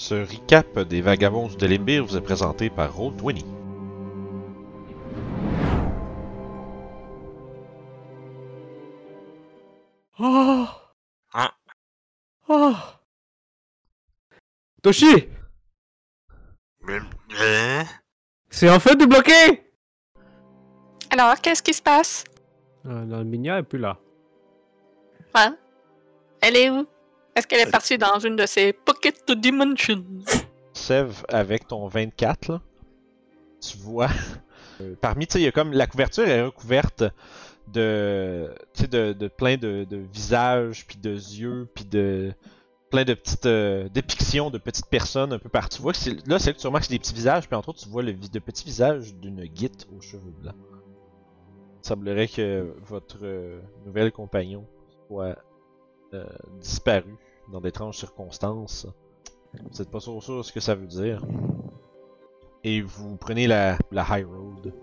Ce recap des Vagabonds de Limbir vous est présenté par Roll20. Oh Hein? Oh Toshi? C'est enfin débloqué Alors, qu'est-ce qui se passe? euh, Non, Minia est plus là. Hein? Elle est où? Est-ce qu'elle est partie dans une de ces Pocket Dimensions? Sev, avec ton 24, là, tu vois, euh, parmi, tu sais, il y a comme, la couverture est recouverte de, tu sais, de, de plein de, de visages, puis de yeux, puis de plein de petites euh, dépictions de petites personnes un peu partout. Tu vois que c'est- là, c'est que tu remarques des petits visages, puis entre autres, tu vois le, de petits visages d'une guite aux cheveux blancs. Il semblerait que votre euh, nouvel compagnon soit euh, disparu dans d'étranges circonstances. Vous n'êtes pas sûr, ce que ça veut dire. Et vous prenez la, la High Road,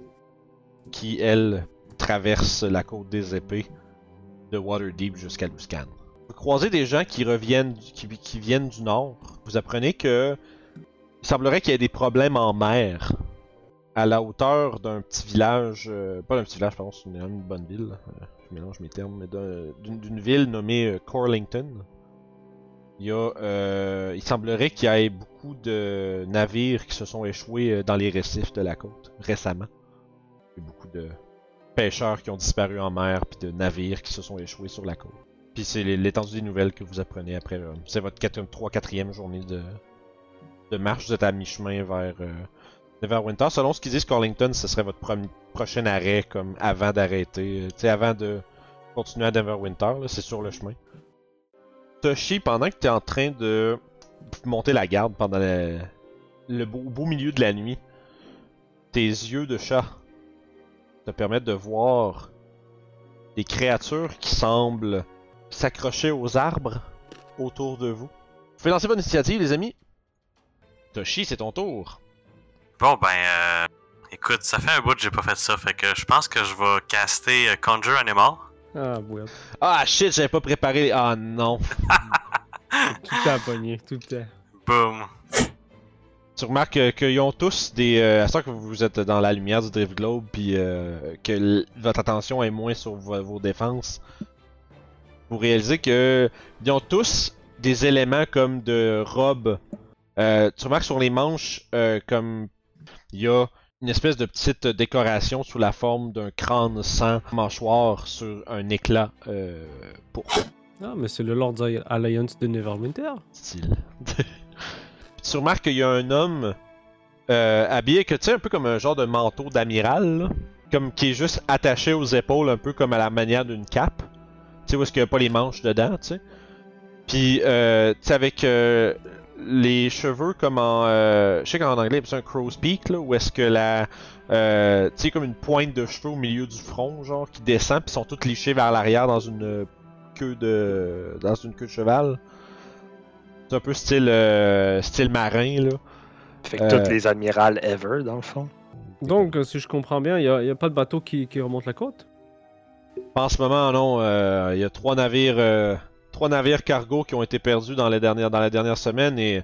qui, elle, traverse la côte des épées de Waterdeep jusqu'à Luscan. Vous croisez des gens qui reviennent, qui, viennent du nord. Vous apprenez que il semblerait qu'il y ait des problèmes en mer à la hauteur d'un petit village, euh, pas d'un petit village, pardon, c'est une, bonne ville. euh, je mélange mes termes, mais d'un- d'une d'une ville nommée euh, Corlington. Il y a, euh, il semblerait qu'il y ait beaucoup de navires qui se sont échoués euh, dans les récifs de la côte récemment. Il y a beaucoup de pêcheurs qui ont disparu en mer, puis de navires qui se sont échoués sur la côte. Puis c'est l'é- l'étendue des nouvelles que vous apprenez après. euh, c'est votre 3-4e journée de, de marche. Vous êtes à mi-chemin vers euh, Neverwinter. Selon ce qu'ils disent, Carlington, ce serait votre prochain arrêt, comme avant d'arrêter. euh, Tu sais, avant de continuer à Neverwinter, c'est sur le chemin. Toshi, pendant que tu en train de monter la garde pendant le, beau milieu de la nuit, tes yeux de chat te permettent de voir des créatures qui semblent s'accrocher aux arbres autour de vous. Vous pouvez lancer votre initiative, les amis. Toshi, c'est ton tour. Bon, ben, euh, écoute, ça fait un bout que j'ai pas fait ça, fait que je pense que je vais caster euh, Conjure Animal. Ah, ouais. Ah shit, j'avais pas préparé. Ah non. Tout est pogné, tout est. Boom. Tu remarques euh, qu'ils ont tous des. Euh, à ce que vous êtes dans la lumière du Drift Globe, puis euh, que votre attention est moins sur vo- vos défenses, vous réalisez que ils ont tous des éléments comme de robes. Euh, tu remarques sur les manches, euh, comme il y a une espèce de petite décoration sous la forme d'un crâne sans mâchoire sur un éclat euh, pour Ah, mais c'est le Lord's Alliance de Neverwinter. style. Tu remarques qu'il y a un homme euh, habillé que tu sais un peu comme un genre de manteau d'amiral, comme qui est juste attaché aux épaules un peu comme à la manière d'une cape. Tu sais où est-ce qu'il n'y a pas les manches dedans, tu sais. Puis euh, tu sais avec euh, les cheveux comme en euh, je sais qu'en anglais c'est un crow's peak là où est-ce que la euh, tu sais comme une pointe de cheveux au milieu du front genre qui descend puis sont toutes lichées vers l'arrière dans une queue de dans une queue de cheval. C'est un peu style euh, style marin là. Fait que Euh. toutes les admirals ever, dans le fond. Donc, si je comprends bien, il n'y a, pas de bateau qui, qui remonte la côte? En ce moment non, euh, il y a trois navires euh, trois navires cargo qui ont été perdus dans la dernière semaine et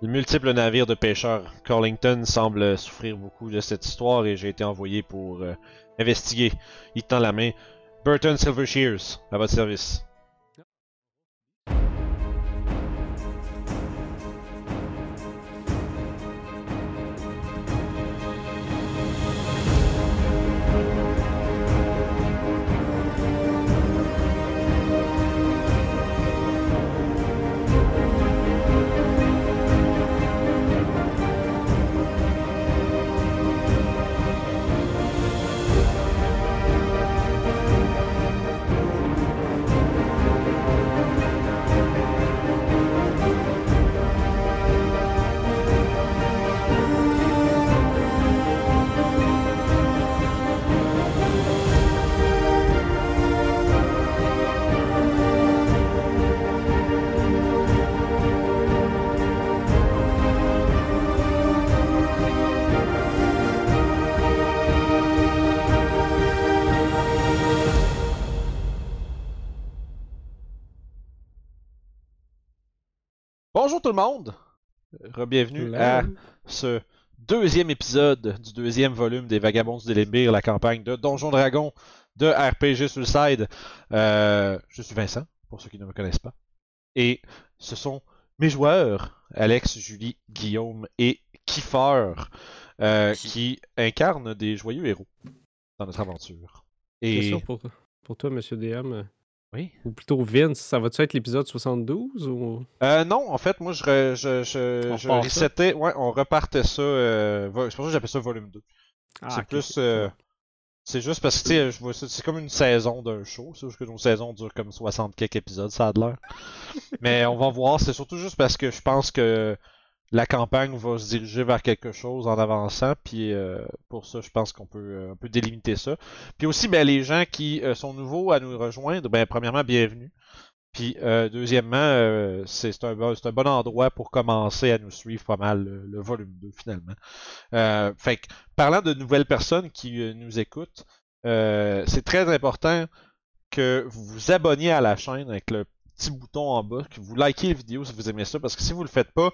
de multiples navires de pêcheurs. Carlington semble souffrir beaucoup de cette histoire et j'ai été envoyé pour euh, investiguer. Il tend la main. Burton Silver Shears, à votre service. Tout le monde! Rebienvenue à ce deuxième épisode du deuxième volume des Vagabonds du Délébir, la campagne de Donjon Dragon de RPG Suicide. Euh, je suis Vincent, pour ceux qui ne me connaissent pas. Et ce sont mes joueurs, Alex, Julie, Guillaume et Kiefer, euh, qui incarnent des joyeux héros dans notre aventure. Et Question pour, pour toi, monsieur DM. Oui. Ou plutôt Vince, ça va-tu être l'épisode 72 ou? Euh, non, en fait, moi, je, re- je, je, On resettais, ouais, on repartait ça, euh, vo- c'est pour ça que j'appelle ça volume 2. Ah, c'est plus, euh, c'est juste parce que, tu sais, je vois ça, c'est comme une saison d'un show, c'est juste que nos saisons durent comme 60 quelques épisodes, ça a de l'air. Mais on va voir, c'est surtout juste parce que je pense que la campagne va se diriger vers quelque chose en avançant, puis euh, pour ça, je pense qu'on peut, euh, délimiter ça. Puis aussi, ben, les gens qui euh, sont nouveaux à nous rejoindre, ben, premièrement, bienvenue. Puis euh, deuxièmement, c'est un, un bon endroit pour commencer à nous suivre pas mal le, volume 2 finalement. Fait que, parlant de nouvelles personnes qui nous écoutent, c'est très important que vous vous abonniez à la chaîne avec le petit bouton en bas, que vous likez la vidéo si vous aimez ça, parce que si vous le faites pas,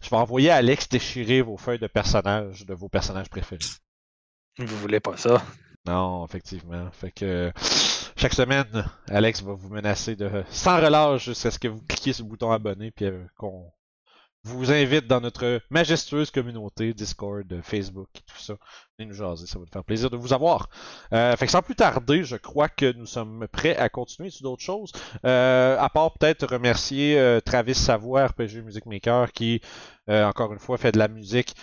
je vais envoyer Alex déchirer vos feuilles de personnages, de vos personnages préférés. Vous voulez pas ça? Non, effectivement. Fait que chaque semaine, Alex va vous menacer de sans relâche jusqu'à ce que vous cliquiez sur le bouton abonner puis euh, qu'on vous invite dans notre majestueuse communauté Discord, euh, Facebook et tout ça. Venez nous jaser, ça va nous faire plaisir de vous avoir. Euh, fait que sans plus tarder, je crois que nous sommes prêts à continuer sur d'autres choses. Euh, à part peut-être remercier euh, Travis Savoie, RPG Music Maker, qui euh, encore une fois fait de la musique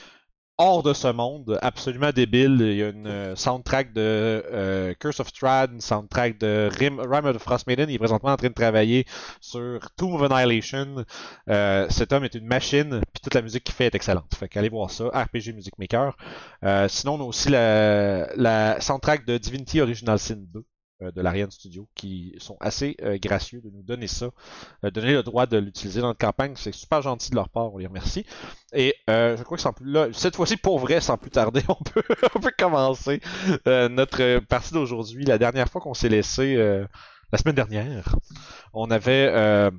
hors de ce monde, absolument débile. Il y a une euh, soundtrack de euh, Curse of Strahd, une soundtrack de Rime, Rime of the Frost Maiden. Il est présentement en train de travailler sur Tomb of Annihilation. Euh, cet homme est une machine, puis toute la musique qu'il fait est excellente. Fait qu'allez voir ça, RPG Music Maker. Euh, sinon, on a aussi la, la soundtrack de Divinity Original Sin 2 euh, de l'Ariane Studio qui sont assez euh, gracieux de nous donner ça, euh, donner le droit de l'utiliser dans notre campagne. C'est super gentil de leur part, on les remercie. Et euh, je crois que sans plus cette fois-ci pour vrai, sans plus tarder, on peut, on peut commencer euh, notre euh, partie d'aujourd'hui. La dernière fois qu'on s'est laissé, euh, la semaine dernière, on avait euh,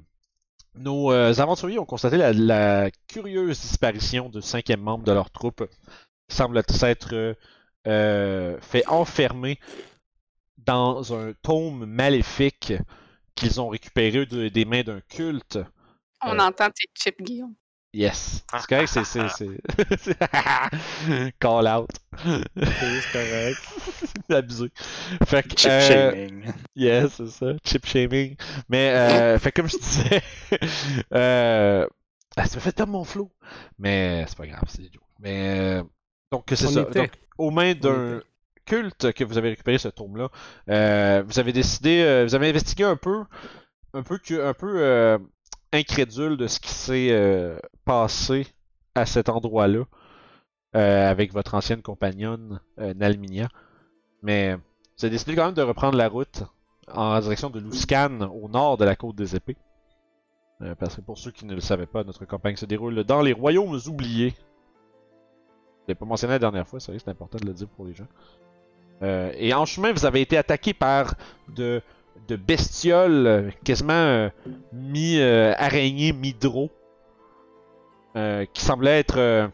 nos euh, aventuriers ont constaté la, curieuse disparition du cinquième membre de leur troupe, semble s'être euh, fait enfermer dans un tome maléfique qu'ils ont récupéré de- des mains d'un culte. On Euh. entend tes chips, Guillaume. Yes. C'est correct, c'est. c'est, c'est... Call out. C'est correct. C'est abusé. Fait que. Chip euh, shaming. Yes, c'est ça. Chip shaming. Mais, euh, fait que comme je disais. euh, ah, ça m'a fait perdre mon flow. Mais c'est pas grave, c'est idiot. Mais. euh, donc, c'est On ça. était. Donc, aux mains d'un était. Culte que vous avez récupéré ce tome-là, euh, vous avez décidé. euh, vous avez investigué un peu. Un peu, un peu euh, incrédule de ce qui s'est passé à cet endroit-là. avec votre ancienne compagnonne, Nalminia. Mais vous avez décidé quand même de reprendre la route en direction de Luscan, au nord de la côte des épées. Parce que pour ceux qui ne le savaient pas, notre campagne se déroule dans les royaumes oubliés. Je l'ai pas mentionné la dernière fois, c'est important de le dire pour les gens. Euh, et en chemin, vous avez été attaqué par de, de bestioles euh, quasiment euh, mi-araignées, euh, qui semblaient être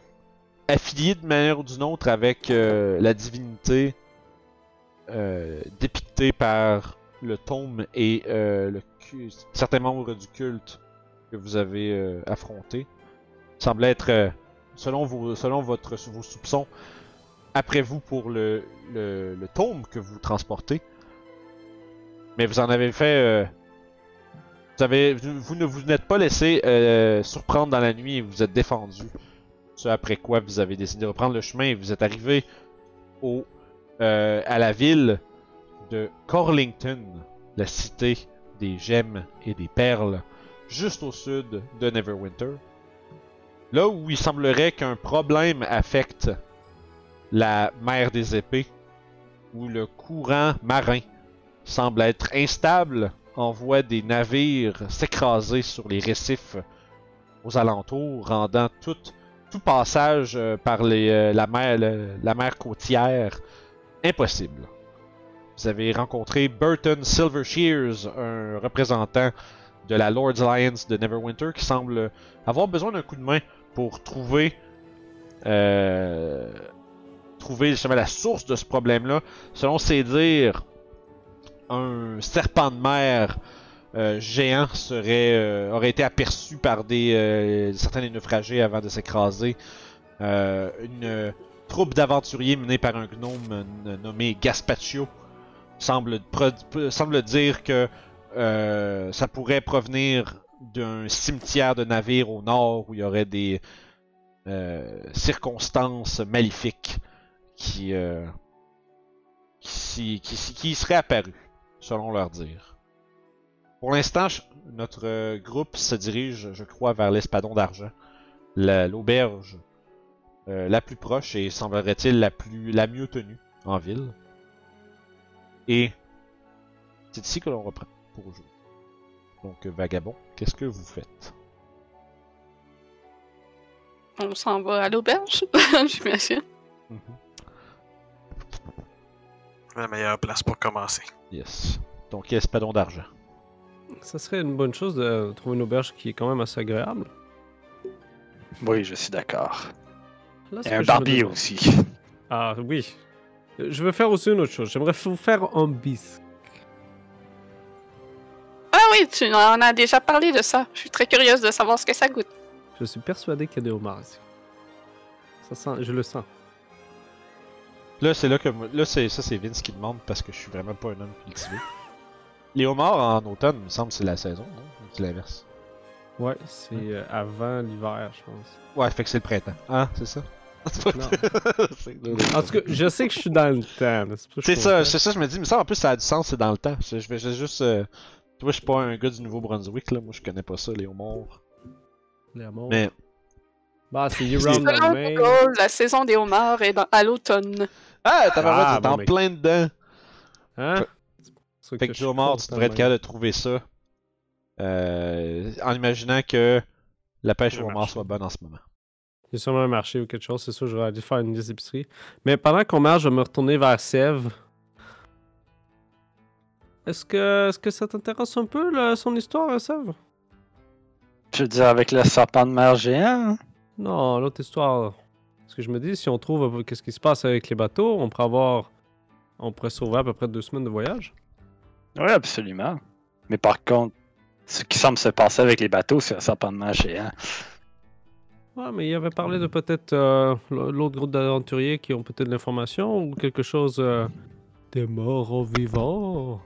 affiliés de manière ou d'une autre avec la divinité dépictée par le tome et le certains membres du culte que vous avez affronté semblait être, selon, vos, selon votre, vos soupçons, après vous pour le, le, tome que vous transportez. Mais vous en avez fait. euh, vous, avez, vous, ne vous n'êtes pas laissé euh, surprendre dans la nuit et vous vous êtes défendu. Ce après quoi vous avez décidé de reprendre le chemin et vous êtes arrivé au, euh, à la ville de Corlington, la cité des gemmes et des perles, juste au sud de Neverwinter. Là où il semblerait qu'un problème affecte la mer des épées, où le courant marin semble être instable, envoie des navires s'écraser sur les récifs aux alentours, rendant tout, passage euh, par euh, la, mer, côtière impossible. Vous avez rencontré Burton Silvershears, un représentant de la Lord's Alliance de Neverwinter qui semble avoir besoin d'un coup de main pour trouver euh, trouver la source de ce problème-là. Selon ses dires, un serpent de mer euh, géant serait euh, aurait été aperçu par des euh, certains des naufragés avant de s'écraser. Une troupe d'aventuriers menée par un gnome nommé Gaspaccio semble, semble dire que ça pourrait provenir d'un cimetière de navires au nord où il y aurait des circonstances maléfiques qui, euh, qui, qui, qui seraient apparues, selon leur dire. Pour l'instant, notre euh, groupe se dirige, je crois, vers l'Espadon d'Argent, la- l'auberge euh, la plus proche et semblerait-il la plus la mieux tenue en ville. Et c'est ici que l'on reprend pour aujourd'hui. Donc, euh, vagabond, qu'est-ce que vous faites? On s'en va à l'auberge, j'imagine. La meilleure place pour commencer. Yes. Donc, Espadon d'Argent. Ça serait une bonne chose de trouver une auberge qui est quand même assez agréable. Oui, je suis d'accord. Et un barbier aussi. Ah oui. Je veux faire aussi une autre chose. J'aimerais vous faire un bis. Ah oui, tu en as déjà parlé de ça. Je suis très curieuse de savoir ce que ça goûte. Je suis persuadé qu'il y a des homards ici. Ça sent, je le sens. Là, c'est là que moi- là, c'est ça, c'est Vince qui demande parce que je suis vraiment pas un homme cultivé. Les homards en automne, il me semble, c'est la saison, non? Ou c'est l'inverse? Ouais, c'est euh, avant l'hiver, je pense. Ouais, fait que c'est le printemps. Hein, c'est ça? En tout cas, je sais que je suis dans le temps. C'est ça, c'est ça, je me dis, mais ça en plus ça a du sens, c'est dans le temps. Je, je vais juste. euh, Tu vois, je suis pas un gars du Nouveau-Brunswick, là, moi je connais pas ça, les homards. Les amours. Mais Bah, c'est year-round la saison des homards est dans- à l'automne. Ah, t'as Ah, t'es bon, en plein dedans. Hein? Fait que suis homard, tu devrais être de capable de trouver ça. Euh, en imaginant que la pêche au marche. soit bonne en ce moment. Il y a sûrement un marché ou quelque chose, c'est sûr, je vais aller faire une liste d'épicerie. Mais pendant qu'on marche, je vais me retourner vers Sèvres. Est-ce que, est-ce que ça t'intéresse un peu, là, son histoire, hein, Sèvres? Je veux dire, avec le serpent de mer géant. hein? Non, l'autre histoire. Parce que je me dis, si on trouve un peu qu'est-ce qui se passe avec les bateaux, on pourrait avoir. On pourrait sauver à peu près deux semaines de voyage. Oui, absolument. Mais par contre, ce qui semble se passer avec les bateaux, c'est un serpent de mer géant. Ouais, mais il avait parlé de peut-être euh, l'autre groupe d'aventuriers qui ont peut-être de l'information ou quelque chose euh, des morts aux vivants.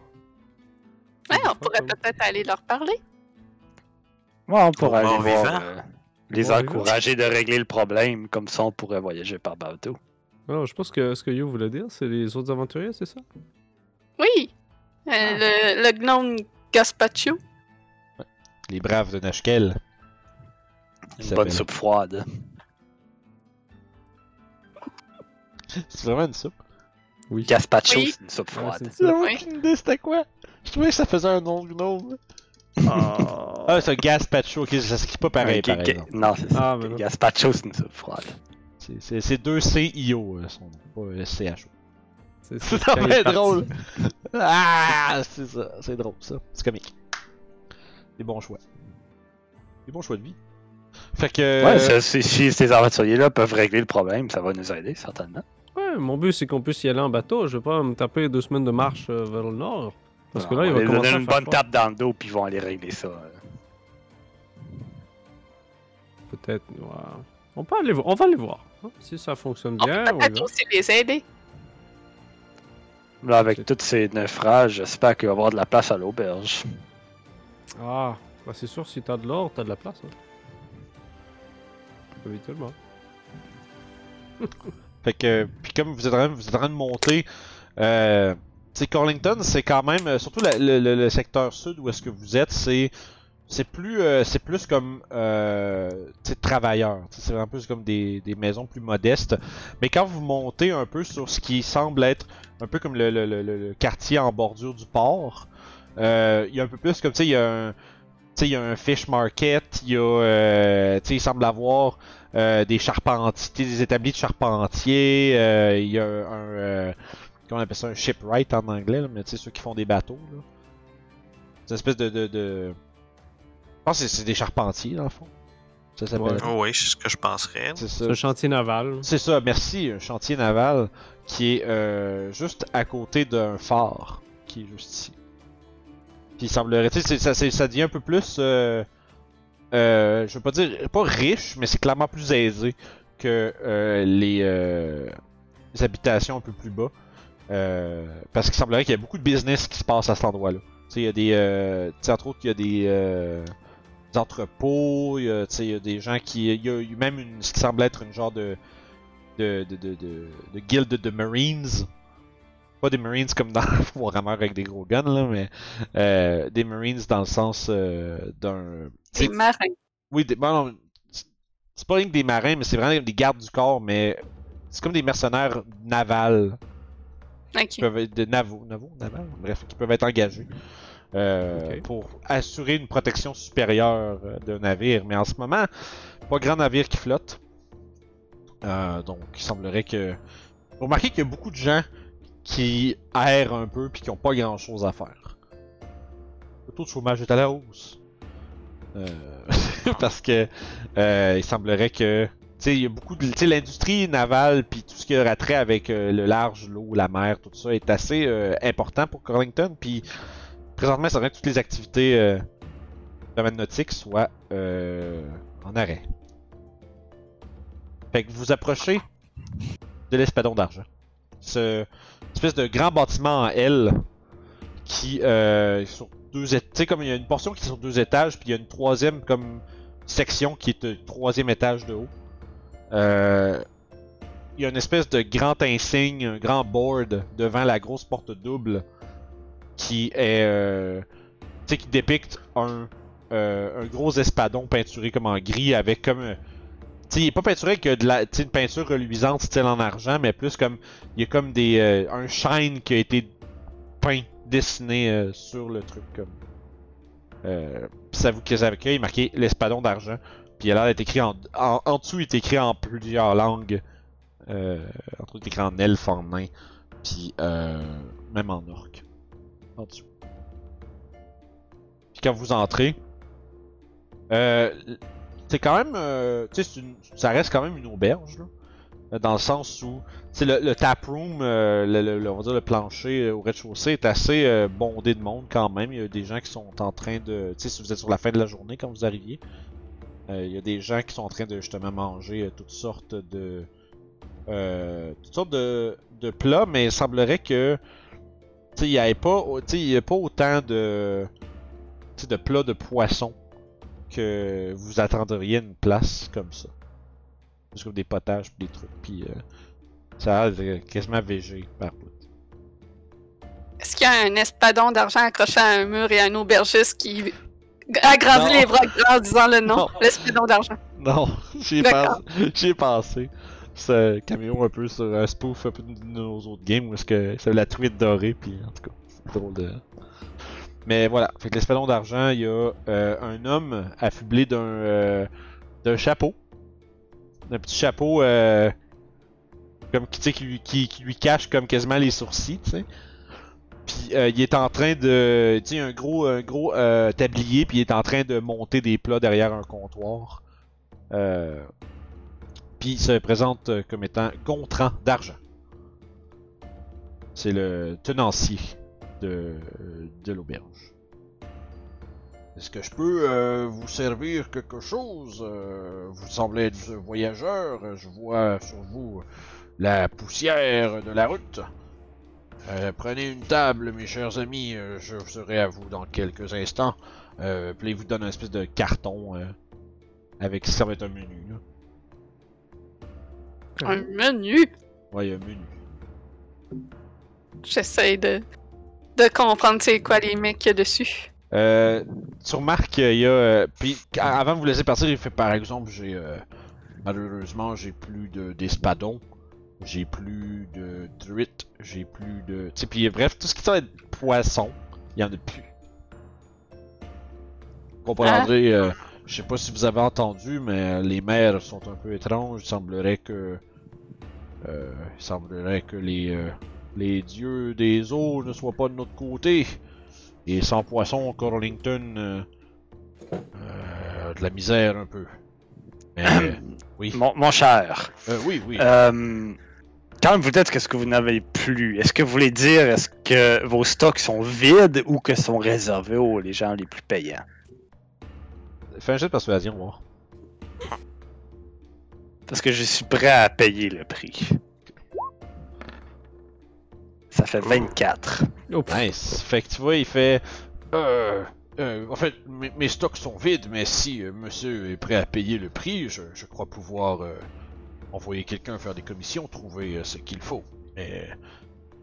Ouais, on pourrait peut-être aller leur parler. Ouais, on pourrait aller voir, vivant. euh, les encourager de régler le problème. Comme ça, on pourrait voyager par bateau. Non, je pense que ce que You voulait dire, c'est les autres aventuriers, c'est ça? Oui. Euh, Ah. le, le gnome Gaspaccio. Les braves de Nashkel. Une bonne soupe froide. C'est vraiment une soupe? Oui. Gaspacho, Oui. c'est une soupe Ouais, froide. c'est ça. Oui. aucune idée c'était quoi? Je trouvais que ça faisait un nom de gnome. Ah. C'est un Gaspacho, ok, ça s'écrit pas pareil, Ouais, par ga- exemple. Non, c'est ça. Ah, mais. Gaspacho, c'est une soupe froide. C'est- C'est c'est deux C-I-O, euh, son nom, pas euh, CHO. C'est parti. drôle. Ah, c'est ça, c'est drôle ça. C'est comique. Des bons choix. Des bons choix de vie. Fait que. Ouais, ça, c'est- si ces aventuriers-là peuvent régler le problème, ça va nous aider, certainement. Ouais, mon but c'est qu'on puisse y aller en bateau. Je vais pas me taper deux semaines de marche euh, vers le nord. Parce que On là, il va commencer donner une bonne tape dans le dos, puis ils vont aller régler ça. euh. Peut-être. On peut aller voir. On va aller voir. hein. Si ça fonctionne On bien, peut on va. aussi les aider. Là, avec tous ces naufrages, j'espère qu'il va y avoir de la place à l'auberge. Ah, bah c'est sûr, si t'as de l'or, t'as de la place. Hein. Habituellement. Fait que, puis comme vous êtes en train, vous êtes en train de monter, euh, sais, Corlington, c'est quand même, euh, surtout le, secteur sud où est-ce que vous êtes, c'est, c'est plus, euh, c'est plus comme, euh, travailleurs. C'est un peu comme des, des maisons plus modestes. Mais quand vous montez un peu sur ce qui semble être un peu comme le, le, le, le- quartier en bordure du port, euh, il y a un peu plus comme, tu sais, il y a un, il y a un fish market, il y a, euh, il semble avoir euh, des charpentiers, des établis de charpentiers, il y a un, comment on appelle ça, un shipwright en anglais, là, mais tu sais, ceux qui font des bateaux, là. C'est une espèce de, de, de, pense que c'est- des charpentiers, dans le fond. Ça s'appelle. Ouais. Oh oui, c'est ce que je penserais. C'est C'est ça. un chantier naval. C'est ça, merci. Un chantier naval qui est euh, juste à côté d'un phare qui est juste ici. Puis il semblerait, tu sais, ça, devient un peu plus, euh, euh, je veux pas dire, pas riche, mais c'est clairement plus aisé que euh, les, euh, les habitations un peu plus bas. Euh, parce qu'il semblerait qu'il y a beaucoup de business qui se passe à cet endroit-là. Tu sais, il y a des, euh, tu sais, entre autres, il y a des, euh, des entrepôts, il y a, tu sais, il y a des gens qui, il y a eu même une, ce qui semble être une genre de, de, de, de, de, de guilde de Marines. Pas des Marines comme dans Warhammer avec des gros guns, là, mais des Marines dans le sens d'un. Des marins. Oui, des, bon, non, c'est- c'est pas rien que des marins, mais c'est vraiment des gardes du corps, mais c'est comme des mercenaires navals Qui peuvent être de navo, navo, naval, bref, qui peuvent être engagés euh, pour assurer une protection supérieure euh, d'un navire. Mais en ce moment, pas grand navire qui flotte. Euh, donc, il semblerait que. Vous remarquez qu'il y a beaucoup de gens qui errent un peu puis qui ont pas grand chose à faire. Le taux de chômage est à la hausse. Euh, parce que euh, il semblerait que il y a beaucoup de. L'industrie navale, puis tout ce qui a trait avec euh, le large, l'eau, la mer, tout ça, est assez euh, important pour Corlington. Puis, présentement, c'est vrai que toutes les activités euh, du domaine nautique soient euh, en arrêt. Fait que vous approchez de l'espadon d'argent. Ce espèce de grand bâtiment en L qui est sur deux. Tu sais, comme il y a une portion qui est sur deux étages, puis il y a une troisième comme section qui est le troisième étage de haut. Euh, il y a une espèce de grand insigne, un grand board devant la grosse porte double qui est, euh, tu sais, qui dépicte un, euh, un gros espadon peinturé comme en gris avec comme, tu sais, il est pas peinturé euh, de la, une peinture reluisante style en argent, mais plus comme, il y a comme des, un shine qui a été peint, dessiné sur le truc comme. Ça vous que avec il est marqué l'espadon d'argent. Puis il écrit en, en, en dessous, il est écrit en plusieurs langues. Euh, entre autres, il est écrit en elfe, en nain, puis euh, même en orc. En dessous. Puis quand vous entrez, euh, c'est quand même, euh, ça reste quand même une auberge, dans le sens où, le, le tap room, euh, le, le- on va dire le plancher au rez-de-chaussée est assez bondé de monde quand même. Il y a des gens qui sont en train de, tu sais, si vous êtes sur la fin de la journée quand vous arriviez, il y a des gens qui sont en train de justement manger euh, toutes sortes de euh, toutes sortes de, de plats, mais il semblerait que tu il n'y avait pas, y a pas autant de de plats de poisson que vous attendriez une place comme ça. Juste comme des potages des trucs, puis euh, ça a quasiment végé par bout. Est-ce qu'il y a un espadon d'argent accroché à un mur et un aubergiste qui agrandit Non. les bras en disant le nom? Non. L'espadon d'argent. Non, j'y ai, D'accord. pensé- ai un caméo un peu sur un spoof un peu de nos autres games où est-ce que c'est la truite dorée, puis en tout cas, c'est drôle de. Mais voilà, fait que l'espadon d'argent, il y a euh, un homme affublé d'un euh, d'un chapeau. D'un petit chapeau euh, comme qui, qui, qui lui cache comme quasiment les sourcils, tu sais. Euh, il est en train de. Tu un gros, un gros euh, tablier, puis il est en train de monter des plats derrière un comptoir. Euh, puis se présente comme étant Gontran d'argent. C'est le tenancier de, de l'auberge. Est-ce que je peux vous servir quelque chose? Vous semblez être voyageur. Je vois sur vous la poussière de la route. Euh, prenez une table, mes chers amis. euh, je serai à vous dans quelques instants. Euh, puis il vous donne un espèce de carton euh, avec ça va être un menu. Là. Un menu? Ouais, un menu. J'essaie de, de comprendre c'est quoi les mecs qu'il y a dessus. Euh, tu remarques qu'il y a. euh, puis avant de vous laisser partir, il fait par exemple, j'ai. euh, malheureusement, j'ai plus de d'espadons. J'ai plus de truites. J'ai plus de. Tu sais, puis bref, tout ce qui être poisson, il y en a plus. Vous comprendrez. euh, je sais pas si vous avez entendu, mais les mers sont un peu étranges. Il semblerait que. euh, il semblerait que les. euh, les dieux des eaux ne soient pas de notre côté. Et sans poisson, Corlington euh, Euh, de la misère un peu. Mais, oui. Mon, mon cher, Euh, oui, oui. Quand vous dites qu'est-ce que vous n'avez plus, est-ce que vous voulez dire est-ce que vos stocks sont vides ou que sont réservés aux les gens les plus payants? Fais un jet de persuasion, voir. Parce que je suis prêt à payer le prix. Ça fait 24. Oh. Nice. Fait que tu vois, il fait. Euh. euh, en fait, mes, mes stocks sont vides, mais si euh, monsieur est prêt à payer le prix, je, je crois pouvoir euh, envoyer quelqu'un faire des commissions, trouver euh, ce qu'il faut. Mais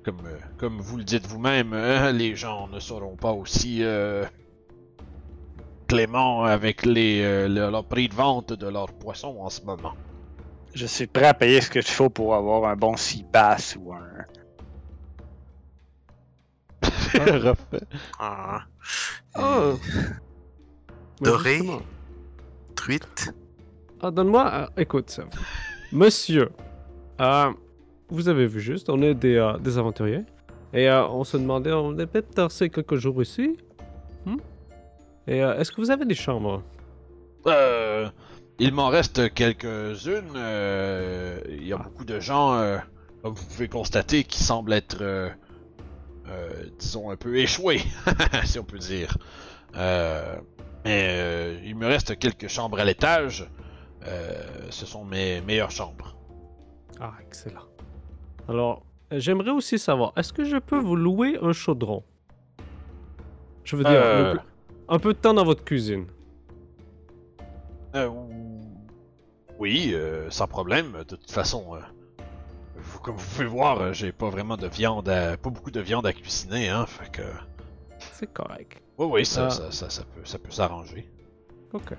comme, euh, comme vous le dites vous-même, hein, les gens ne seront pas aussi euh, cléments avec les, euh, le- leur prix de vente de leurs poissons en ce moment. Je suis prêt à payer ce qu'il faut pour avoir un bon bass ou un. Refait. Ah, Ah. Mais Doré. truite. Ah, donne-moi. euh, écoute. Monsieur, euh, vous avez vu juste, on est des, euh, aventuriers. Et euh, on se demandait, on est peut-être tassé quelques jours ici. Hmm? Et est-ce que vous avez des chambres? Il m'en reste quelques-unes. il y a beaucoup de gens, comme vous pouvez constater, qui semblent être, disons, un peu échoués, si on peut dire. Mais il me reste quelques chambres à l'étage. Euh, ce sont mes meilleures chambres. Ah, excellent. Alors, j'aimerais aussi savoir, est-ce que je peux vous louer un chaudron? Je veux dire, Euh. le un peu de temps dans votre cuisine. Euh, oui, euh, sans problème. De toute façon, vous- comme vous pouvez voir, j'ai pas vraiment de viande, à, pas beaucoup de viande à cuisiner, hein. Fait que, C'est correct. oui, oui, ça, ça, ça, ça peut, ça peut s'arranger. Ok.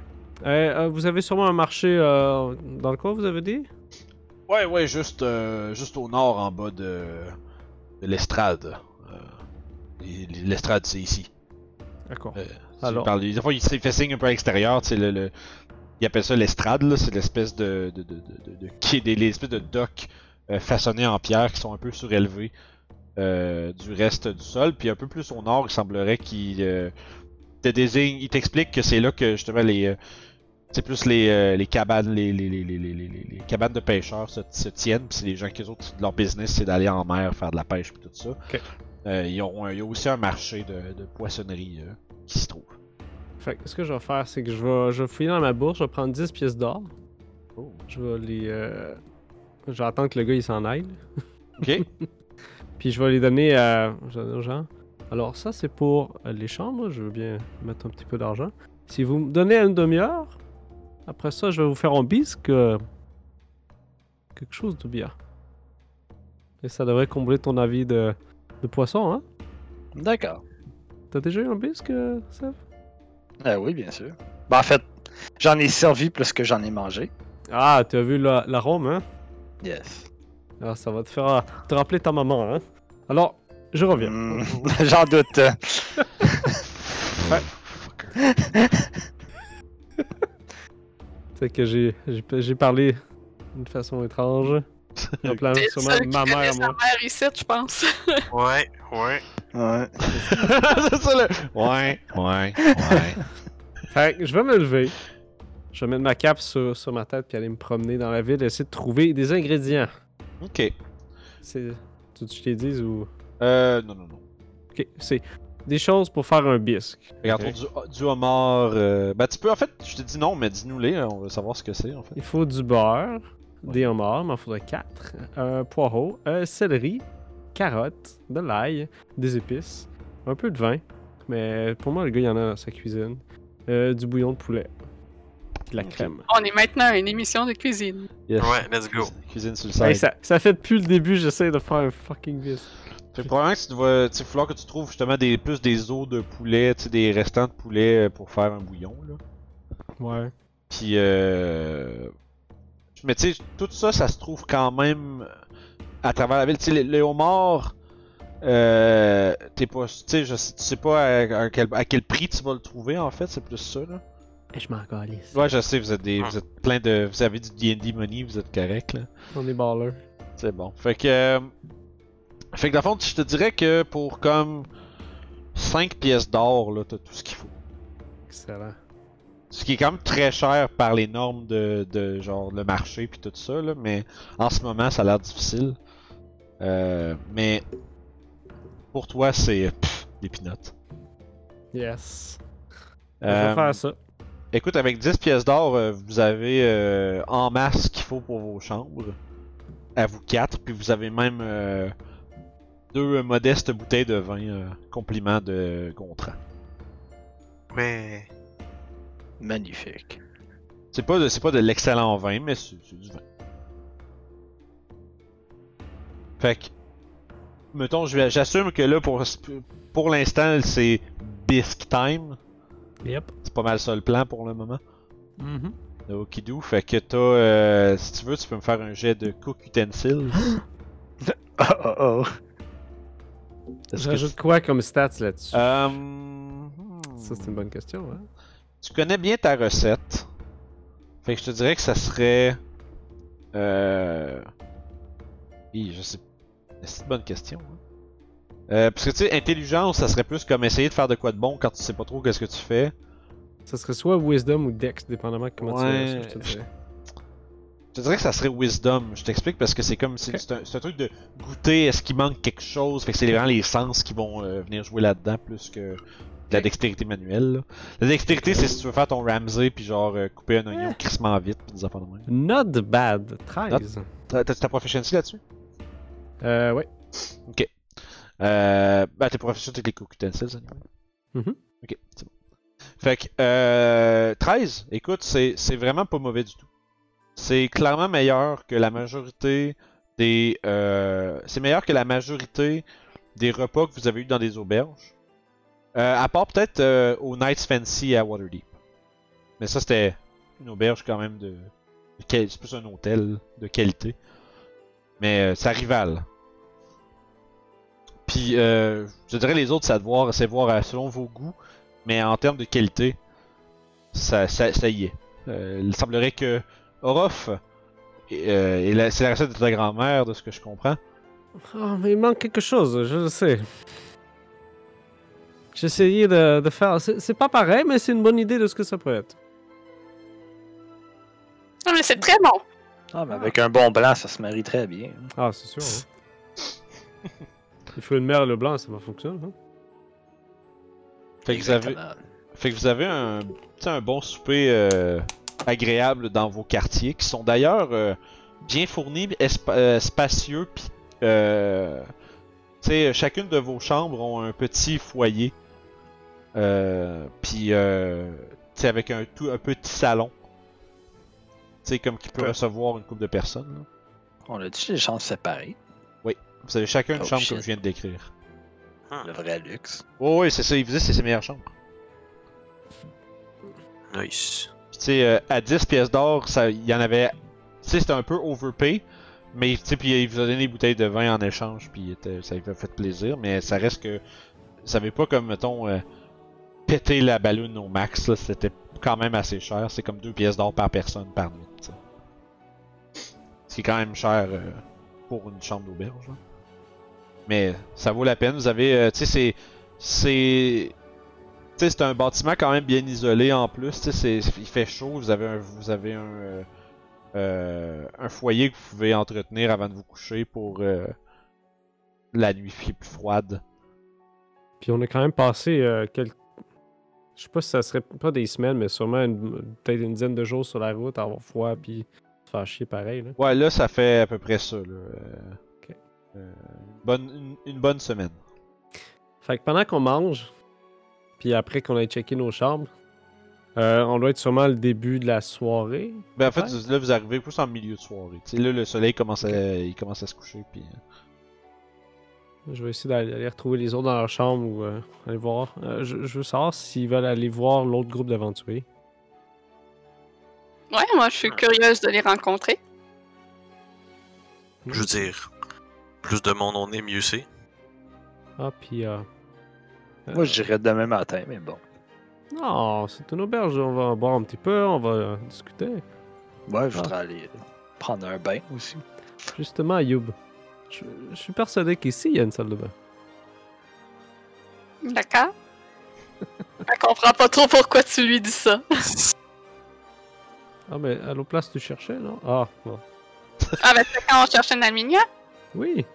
Euh, euh, vous avez sûrement un marché euh, dans le coin, vous avez dit? Ouais, ouais, juste, juste au nord, en bas de, de l'estrade. L'estrade, c'est ici. D'accord. Alors- parle, des fois, il s'est fait signe un peu à l'extérieur, tu le, le- il appelle ça l'estrade, c'est l'espèce de, de, de, de, de, espèces de docks euh, façonnés en pierre qui sont un peu surélevés euh, du reste du sol, puis un peu plus au nord, il semblerait qu'il euh, te désigne, il t'explique que c'est là que justement les, c'est plus les, euh, les cabanes, les, les, les, cabanes de pêcheurs se, se tiennent, puis c'est les gens qui autres, leur business, c'est d'aller en mer, faire de la pêche, puis tout ça. Euh, ils ont, il y a aussi un marché de, de poissonnerie euh, qui se trouve. Fait que ce que je vais faire, c'est que je vais, je vais fouiller dans ma bourse, je vais prendre 10 pièces d'or. Oh. Je vais les. Je vais attendre que le gars il s'en aille. Ok. Puis je vais les donner à aux gens. Alors, ça, c'est pour les chambres. Je veux bien mettre un petit peu d'argent. Si vous me donnez une demi-heure, après ça, je vais vous faire un bisque. euh, Quelque chose de bien. Et ça devrait combler ton avis de, de poisson, hein? D'accord. T'as déjà eu un bisque, euh, Seb? Ah oui, bien sûr. Ben, en fait, j'en ai servi plus que j'en ai mangé. Ah, tu as vu la- l'arôme, hein? Yes. Ah, ça va te faire euh, te rappeler ta maman, hein? Alors, je reviens. Hmm, J'en doute. C'est que j'ai j'ai j'ai parlé d'une façon étrange. En plan, sûrement ma mère, sa moi. mère ici, je pense? Ouais, ouais. Ouais. c'est ça le. Ouais, ouais, ouais. Fait que je vais me lever. Je vais mettre ma cape sur, sur ma tête puis aller me promener dans la ville et essayer de trouver des ingrédients. Ok. C'est. Tu que je t'ai dit ou? Euh, non, non, non. Ok, c'est des choses pour faire un bisque. Regarde, Ok. du, du homard. Euh... Ben, tu peux, en fait, je te dis non, mais dis-nous-les, hein, on veut savoir ce que c'est, en fait. Il faut du beurre, des homards, il m'en faudrait 4, un poireau, un céleri, carottes, de l'ail, des épices, un peu de vin, mais pour moi, le gars, il y en a dans sa cuisine, euh, du bouillon de poulet, de la crème. On est maintenant à une émission de cuisine. Yes. Ouais, let's go. Cuisine sur le Hey, side. ça, ça fait depuis le début, j'essaie de faire un fucking bisque. Fait que probablement que tu sais, falloir que tu trouves justement des, plus des os de poulet, des restants de poulet euh, pour faire un bouillon, là. Ouais. Puis, euh... Mais tu sais, tout ça, ça se trouve quand même à travers la ville. Tu sais, les, homards, euh... T'es pas... Tu sais, je sais- tu sais pas à, à quel, à quel prix tu vas le trouver, en fait, c'est plus ça, là. Et je m'en calisse. Ouais, je sais, vous êtes des... Vous êtes plein de... Vous avez du D&D money, vous êtes correct, là. On est ballers. C'est bon. Fait que... euh, Fait que, dans le fond, je te dirais que pour comme 5 pièces d'or, là, t'as tout ce qu'il faut. Excellent. Ce qui est quand même très cher par les normes de, de genre le marché puis tout ça, là, mais en ce moment ça a l'air difficile. Euh, mais pour toi c'est pff, des peanuts. Yes. Je Euh, vais faire ça. Écoute, avec 10 pièces d'or, euh, vous avez euh, en masse ce qu'il faut pour vos chambres. À vous quatre, puis vous avez même euh, deux modestes bouteilles de vin, euh, compliment de Gontran. Ouais. Magnifique. C'est pas de, c'est pas de l'excellent vin, mais c'est, c'est du vin. Fait que, mettons, je vais- j'assume que là, pour, pour l'instant, c'est bisque time. Yep. C'est pas mal ça le plan pour le moment. Mhm. Okidou, fait que t'as, euh, si tu veux, tu peux me faire un jet de cook utensils. Oh oh oh. Est-ce Je que rajoute quoi comme stats là-dessus? Euh, Ça, c'est une bonne question. Hein? Tu connais bien ta recette. Fait que je te dirais que ça serait. Euh. Hi, je sais. C'est une bonne question. hein. Euh, parce que tu sais, intelligence, ça serait plus comme essayer de faire de quoi de bon quand tu sais pas trop qu'est-ce que tu fais. Ça serait soit Wisdom ou Dex, dépendamment de comment Ouais. tu dirais. Je te dirais que ça serait wisdom. Je t'explique parce que c'est comme. C'est Ok. c'est un, c'est un truc de goûter, est-ce qu'il manque quelque chose. Fait que c'est vraiment les sens qui vont euh, venir jouer là-dedans plus que de la Ok. dextérité manuelle. là. La dextérité, c'est si tu veux faire ton Ramsey puis genre euh, couper un oignon crissement vite puis des affaires de même. Not bad. 13. T'as- T'as-tu ta proficiency là-dessus? Euh, ouais. Euh, bah, t'es professionnel avec les cook utensils, anyway. Mhm. Ok, c'est bon. Fait que, euh, 13, écoute, c'est c'est vraiment pas mauvais du tout. C'est clairement meilleur que la majorité des. Euh, c'est meilleur que la majorité des repas que vous avez eu dans des auberges. Euh, à part peut-être euh, au Night's Fancy à Waterdeep. Mais ça, c'était une auberge quand même de. de C'est plus un hôtel de qualité. Mais ça rival. Puis, je dirais les autres, c'est à voir, c'est voir selon vos goûts, mais en termes de qualité, ça, ça, ça y est. Il semblerait que Orof, euh, et la- c'est la recette de ta grand-mère, de ce que je comprends. Oh, mais il manque quelque chose, je le sais. J'ai essayé de, de faire. C'est c'est pas pareil, mais c'est une bonne idée de ce que ça peut être. Non, mais c'est très bon. Ah, mais avec un bon blanc, ça se marie très bien. Ah, c'est sûr. hein. Il faut une merle blanc, ça va fonctionner. Hein? Fait que vous avez, fait que vous avez un, un bon souper euh, agréable dans vos quartiers, qui sont d'ailleurs euh, bien fournis, espa- euh, spacieux, puis euh, tu sais, chacune de vos chambres ont un petit foyer, euh, puis euh, tu sais, avec un tout un petit salon, tu sais, comme qui peut recevoir une couple de personnes. là. On a dit les chances séparées. Vous avez chacun une Oh, chambre shit. comme je viens de décrire. Le vrai luxe. Oh, oui, c'est ça, il vous dit c'est ses meilleures chambres. Nice. Euh, à 10 pièces d'or, il y en avait. Tu sais, c'était un peu overpay. Mais puis il vous a donné des bouteilles de vin en échange, puis ça lui a fait plaisir. Mais ça reste que. Ça avait pas comme, mettons, euh, péter la balloune au max. C'était quand même assez cher. C'est comme 2 pièces d'or par personne par nuit, tu sais. Ce qui est quand même cher euh, pour une chambre d'auberge. là. Mais ça vaut la peine. Vous avez. euh, tu sais, c'est. C'est. C'est un bâtiment quand même bien isolé en plus. C'est- il fait chaud. Vous avez un, vous avez un, euh, euh, un foyer que vous pouvez entretenir avant de vous coucher pour euh, la nuit plus froide. Puis on a quand même passé euh, quelques. Je sais pas si ça serait pas des semaines, mais sûrement une- peut-être une dizaine de jours sur la route, avoir froid, puis se faire chier pareil. Là. Ouais, là, ça fait à peu près ça. Là. Bonne, une, une bonne semaine. Fait que pendant qu'on mange, puis après qu'on ait checké nos chambres, euh, on doit être sûrement le début de la soirée. Ben, en fait, là, vous arrivez plus en milieu de soirée. Tu sais, là, le soleil commence à, il commence à se coucher. Puis, euh, Je vais essayer d'aller aller retrouver les autres dans leur chambre ou euh, aller voir. Euh, je, je veux savoir s'ils veulent aller voir l'autre groupe d'aventuriers. Ouais, moi, je suis curieuse de les rencontrer. Je veux dire, plus de monde on est, mieux c'est. Ah, puis. Euh... Moi, je dirais demain matin, mais bon. Non, c'est une auberge. On va boire un petit peu, on va euh, discuter. Ouais, je Ah. voudrais aller prendre un bain aussi. Justement, Youb, je, je suis persuadé qu'ici, il y a une salle de bain. D'accord? Je comprends pas trop pourquoi tu lui dis ça. Ah, mais à l'autre place, tu cherchais, non? Ah, bon. Ah, ben c'est quand on cherche une Alminia. Oui.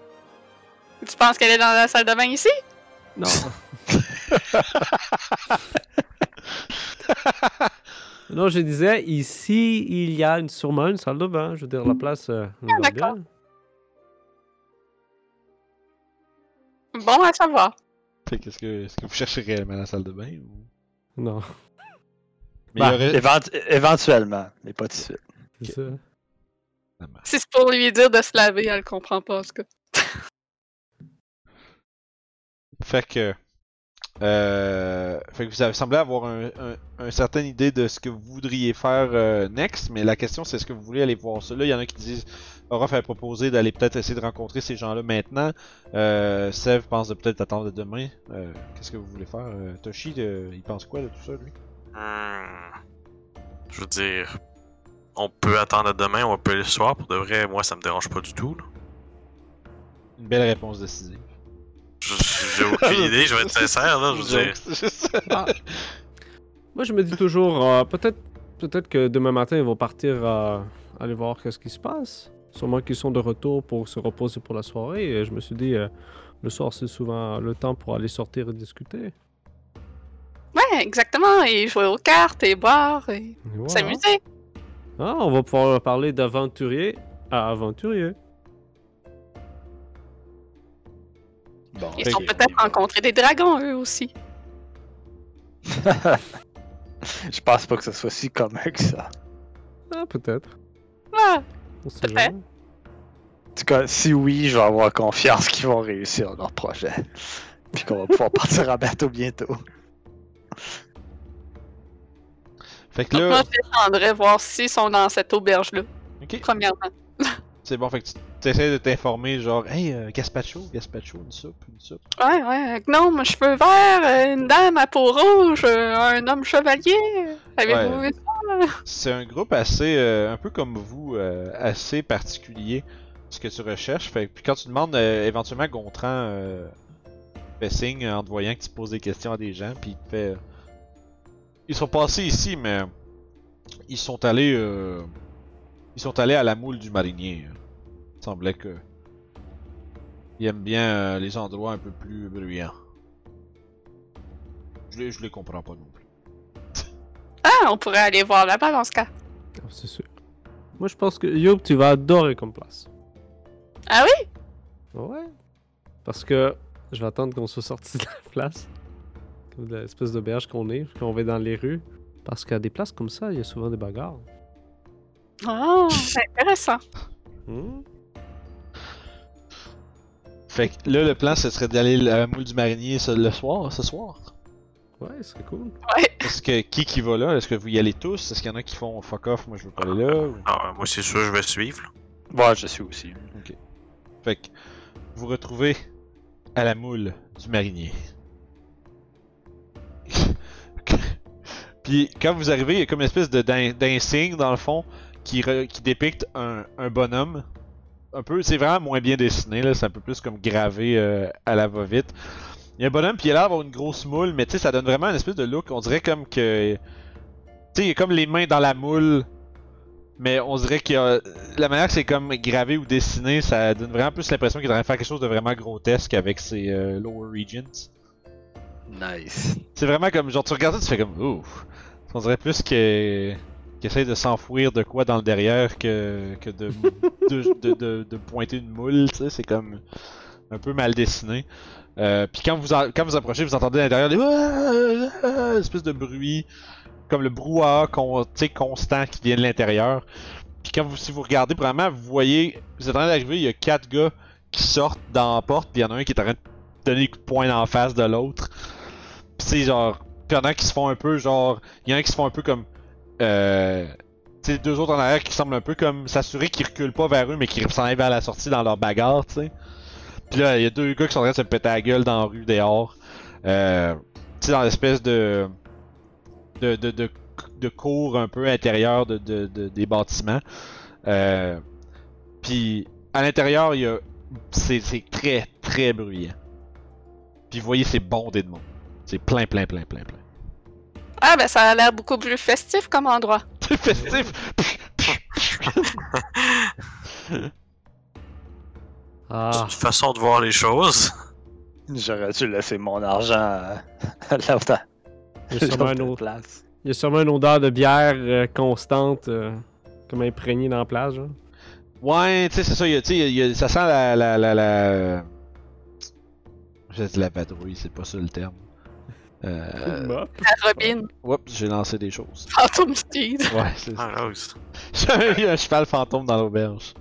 Tu penses qu'elle est dans la salle de bain ici? Non. non, je disais, ici, il y a une, sûrement une salle de bain. Je veux dire, la place. euh, va d'accord. Bon à savoir. Qu'est-ce que, est-ce que vous cherchez réellement la salle de bain ou... Non, Mais il y aurait... évent- éventuellement, mais pas tout de suite. c'est ça. Si c'est pour lui dire de se laver, elle comprend pas, en tout cas. Fait que. Euh, fait que vous avez semblé avoir un, un, un certaine idée de ce que vous voudriez faire euh, next, mais la question c'est est-ce que vous voulez aller voir. Là, il y en a qui disent Orof a proposé d'aller peut-être essayer de rencontrer ces gens-là maintenant. Euh, Sev pense de peut-être attendre demain. Euh, Qu'est-ce que vous voulez faire? Euh, Toshi, euh, il pense quoi de tout ça, lui? Hmm. Je veux dire, on peut attendre demain on peut aller le soir. Pour de vrai, moi, ça me dérange pas du tout. là. Une belle réponse décisive. J'ai aucune idée, je vais être sincère. Là, je veux dire. Ah. Moi, je me dis toujours, euh, peut-être peut-être que demain matin, ils vont partir euh, aller voir qu'est-ce qui se passe. Sûrement qu'ils sont de retour pour se reposer pour la soirée. Et je me suis dit, euh, le soir, c'est souvent le temps pour aller sortir et discuter. Ouais, exactement. Et jouer aux cartes, et boire, et Et voilà. s'amuser. Ah, on va pouvoir parler d'aventurier à aventurier. Bon, Ils Fait ont que- peut-être rencontré des dragons, eux aussi. je pense pas que ce soit si commun que ça. Ah, peut-être. Ah, Peut-être. En tout cas, si oui, je vais avoir confiance qu'ils vont réussir leur projet. Puis qu'on va pouvoir partir en bateau bientôt. Fait que moi, là, je descendrais voir s'ils sont dans cette auberge-là, ok, premièrement. C'est bon. Fait que tu essaies de t'informer, genre, hey, euh, Gaspacho, Gaspacho, une soupe, une soupe. Ouais, ouais. Un gnome, cheveux verts, euh, une dame à peau rouge, euh, un homme chevalier. Avez-vous Ouais. vu ça? C'est un groupe assez, euh, un peu comme vous, euh, assez particulier, ce que tu recherches. Fait puis quand tu demandes euh, éventuellement Gontran fait signe en te voyant que tu poses des questions à des gens, puis il te fait. Ils sont passés ici, mais ils sont allés, euh, ils sont allés à la moule du marinier. Il semblait que ils aiment bien euh, les endroits un peu plus bruyants. Je les, je les comprends pas non plus. Ah, on pourrait aller voir là-bas dans ce cas. Ah, c'est sûr. Moi, je pense que Youb, tu vas adorer comme place. Ah oui? Ouais. Parce que je vais attendre qu'on soit sorti de la place. Comme de l'espèce d'auberge qu'on est, qu'on va dans les rues. Parce qu'à des places comme ça, il y a souvent des bagarres. Oh, c'est intéressant. Hmm? Fait que là, le plan, ce serait d'aller à la moule du marinier ce, le soir, ce soir. Ouais, c'est cool. Ouais. Est-ce que qui qui va là? Est-ce que vous y allez tous? Est-ce qu'il y en a qui font fuck off Moi, je veux pas aller là? ou- Ah, moi, c'est sûr, je vais suivre. là. Ouais, je suis aussi. Fait que vous retrouvez à la moule du marinier. Puis quand vous arrivez, il y a comme une espèce de d'in- d'insigne dans le fond qui, re- qui dépicte un, un bonhomme. Un peu, c'est vraiment moins bien dessiné là, c'est un peu plus comme gravé euh, à la va-vite. Il y a un bonhomme puis il a l'air d'avoir une grosse moule, mais tu sais ça donne vraiment une espèce de look, on dirait comme que tu sais il y a comme les mains dans la moule. Mais on dirait que euh, la manière que c'est comme gravé ou dessiné, ça donne vraiment plus l'impression qu'il est en train de faire quelque chose de vraiment grotesque avec ses euh, lower regions. Nice. C'est vraiment comme, genre, tu regardes ça, tu fais comme, ouf. On dirait plus que qu'il essaie de s'enfouir de quoi dans le derrière que, que de, de, de, de- de pointer une moule, tu sais, c'est comme un peu mal dessiné. Euh, Puis quand vous quand vous approchez, vous entendez à l'intérieur des Ah, ah, espèce de bruit, comme le brouhaha con, constant qui vient de l'intérieur. Puis quand vous si vous regardez, probablement vous voyez, vous êtes en train d'arriver, il y a quatre gars qui sortent dans la porte, puis il y en a un qui est en train de donner des coups de poing en face de l'autre. Pis c'est genre. Pis y'en a qui se font un peu genre. Il y en a qui se font un peu comme. Euh. Deux autres en arrière qui semblent un peu comme s'assurer qu'ils reculent pas vers eux, mais qu'ils s'en vers la sortie dans leur bagarre, tu sais. Pis là, il y a deux gars qui sont en train de se péter la gueule dans la rue dehors. Euh. Tu sais, dans l'espèce de. De, de, de. cours un peu intérieur de, de, de- des bâtiments. Euh. Puis à l'intérieur, il y a. C'est c'est très, très bruyant. Puis vous voyez, c'est bondé de monde. C'est plein, plein, plein, plein, plein. Ah, ben ça a l'air beaucoup plus festif comme endroit. C'est festif! Ah, C'est une façon de voir les choses. J'aurais dû laisser mon argent à l'autre il y a sûrement une l'autre autre- place. il y a sûrement une odeur de bière euh, constante, euh, comme imprégnée dans la place. genre. Ouais, tu sais, c'est ça, il y a- y a- ça sent la. la, la, la... Je vais dire la vadrouille, c'est pas ça le terme. Euh. La Robin, Oups, j'ai lancé des choses. Phantom Steed. Ouais, c'est Ah, Rose. Il y a un cheval fantôme dans l'auberge.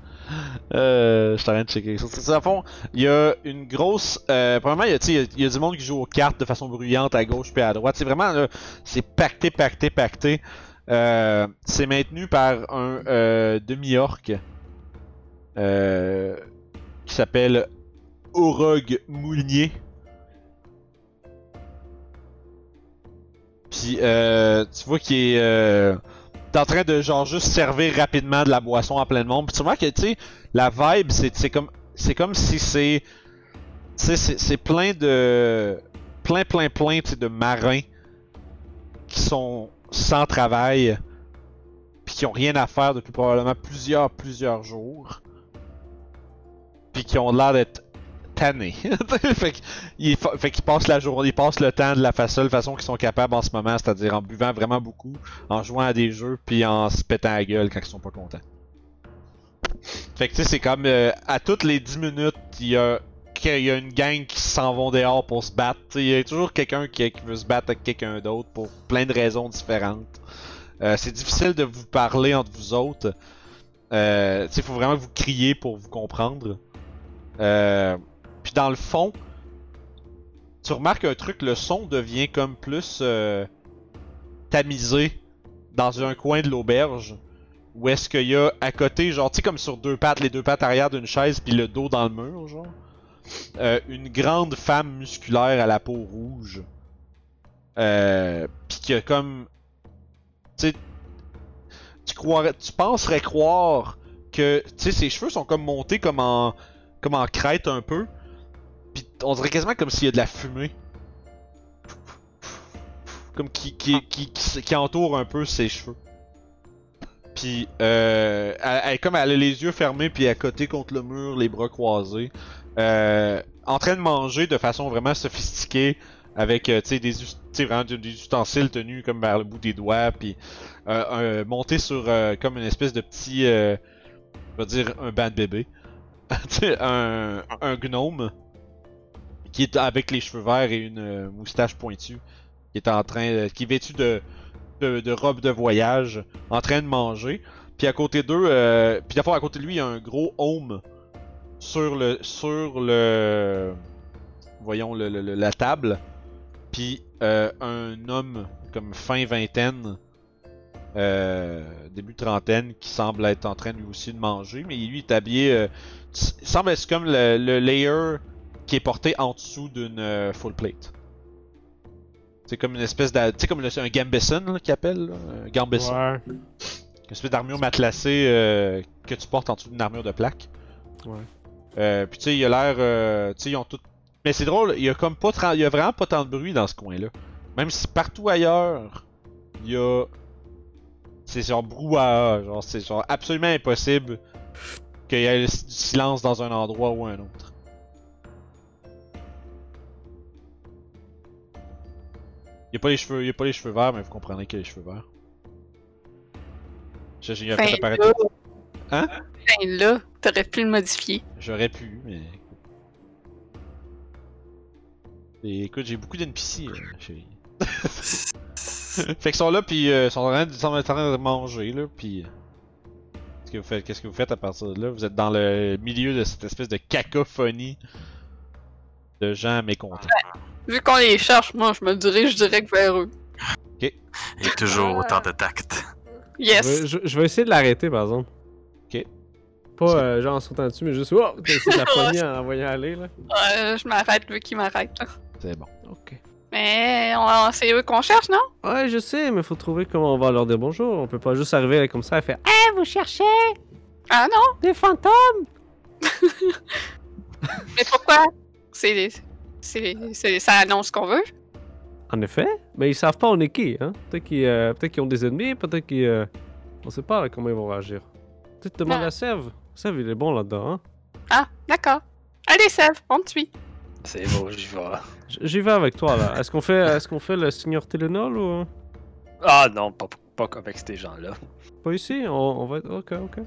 Euh, je suis en train de checker. C'est ça, à fond, il y a une grosse. Euh, premièrement, il y, a, il y a- il y a du monde qui joue aux cartes de façon bruyante à gauche puis à droite. C'est vraiment, là, c'est pacté, pacté, pacté. Euh, c'est maintenu par un euh, demi-orc euh, qui s'appelle Orog Moulinier. Euh, tu vois qu'il est. Euh, en train de genre juste servir rapidement de la boisson à plein de monde. Puis tu vois que tu sais, la vibe, c'est comme c'est comme si c'est c'est plein de plein plein plein de marins qui sont sans travail puis qui ont rien à faire depuis probablement plusieurs plusieurs jours. Puis qui ont l'air d'être tannés. fait qu'ils passent la journée, ils passent le temps de la seule façon qu'ils sont capables en ce moment, c'est-à-dire en buvant vraiment beaucoup, en jouant à des jeux puis en se pétant la gueule quand ils sont pas contents. Fait que tu sais, c'est comme euh, à toutes les 10 minutes, il y a, y a une gang qui s'en vont dehors pour se battre. Il y a toujours quelqu'un qui, qui veut se battre avec quelqu'un d'autre pour plein de raisons différentes. Euh, c'est difficile de vous parler entre vous autres. Euh, il faut vraiment vous crier pour vous comprendre. Euh, puis dans le fond, tu remarques un truc, le son devient comme plus euh, tamisé dans un coin de l'auberge. Où est-ce qu'il y a à côté, genre, tu sais, comme sur deux pattes, les deux pattes arrière d'une chaise, puis le dos dans le mur, genre. euh, une grande femme musculaire à la peau rouge. Euh, puis qui a comme. Tu sais. Tu penserais croire que. Tu sais, ses cheveux sont comme montés comme en. Comme en crête un peu. On dirait quasiment comme s'il y a de la fumée. Comme qui, qui, qui, qui, qui entoure un peu ses cheveux. Puis, euh, elle, elle est comme elle a les yeux fermés, puis à côté contre le mur, les bras croisés. Euh, en train de manger de façon vraiment sophistiquée, avec euh, des, vraiment des des ustensiles tenus comme vers le bout des doigts, puis euh, monté sur euh, comme une espèce de petit, euh, on va dire un banc de bébé. Un, un gnome qui est avec les cheveux verts et une euh, moustache pointue, qui est en train, euh, qui est vêtu de, robe de voyage, en train de manger. Puis à côté d'eux, euh, puis d'abord à côté de lui, il y a un gros home sur le, sur le, voyons le, la table. Puis un homme comme fin vingtaine, euh, début trentaine, qui semble être en train lui aussi de manger, mais lui est habillé, semble être comme le layer qui est porté en dessous d'une euh, full plate. C'est comme une espèce de, tu sais comme le- un gambesson là, qu'ils appellent, là, un gambesson. Ouais. Une espèce d'armure matelassée euh, que tu portes en dessous d'une armure de plaque. Ouais. Euh, puis tu sais, il a l'air. euh, tu sais, ils ont tout. Mais c'est drôle, il y a comme pas. Il y a vraiment pas tant de bruit dans ce coin-là. Même si partout ailleurs, il y a. C'est genre brouhaha. Genre, c'est genre absolument impossible qu'il y ait du silence dans un endroit ou un autre. Il a pas les cheveux, il a pas les cheveux verts, mais vous comprenez qu'il y a les cheveux verts. J'ai Fin fait apparaître. Hein? Fin là, t'aurais pu le modifier. J'aurais pu, mais. Et écoute, j'ai beaucoup d'NPC, euh, chérie. fait qu'ils sont là, puis euh, sont en train de, train manger, là, puis. euh, Qu'est-ce que vous faites Qu'est-ce que vous faites à partir de là? Vous êtes dans le milieu de cette espèce de cacophonie de gens mécontents. Vu qu'on les cherche, moi, je me dirige direct vers eux. Il y a toujours autant de tact. Je, Yes! vais, je- je vais essayer de l'arrêter par exemple. Ok. Pas euh, genre en sautant dessus, mais juste oh, essayer de la pogner en voyant aller là. Je m'arrête vu qu'ils m'arrêtent. là. C'est bon. Ok. Mais on- c'est eux qu'on cherche, non? Ouais, je sais, mais faut trouver comment on va leur dire bonjour. On peut pas juste arriver là, comme ça et faire Eh, vous cherchez Ah non? des fantômes Mais pourquoi? C'est. C'est. c'est- Ça annonce ce qu'on veut. En effet, mais ils savent pas on est qui, hein. Peut-être qu'ils euh, peut-être qu'ils ont des ennemis, peut-être qu'ils. euh, On sait pas là, comment ils vont réagir. Peut-être demander Ah. à Sève. Sève, il est bon là-dedans, hein. Ah, d'accord. Allez, Sève, on te suit. C'est bon, j'y vais. J'y vais avec toi là. Est-ce qu'on fait, est-ce qu'on fait le Seigneur Télénol ou? Ah non, pas, pas avec ces gens-là. pas ici on, on va. Ok, ok.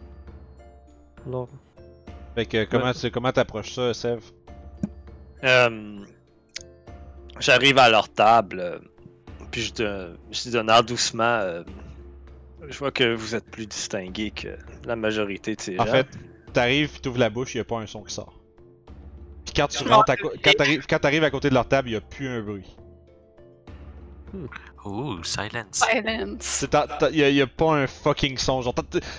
Alors, Fait que comment tu comment t'approches ça, Sev? Euh, J'arrive à leur table, euh, puis je, te- je dis d'un air doucement. euh, je vois que vous êtes plus distingué que la majorité de ces En gens. fait, t'arrives pis t'ouvres la bouche, y a pas un son qui sort. Puis quand tu rentres à quand t'arrives quand t'arrives à côté de leur table, y a plus un bruit. Ouh, silence. Silence. C'est t'as- t'as- y, a, y a pas un fucking son. Genre,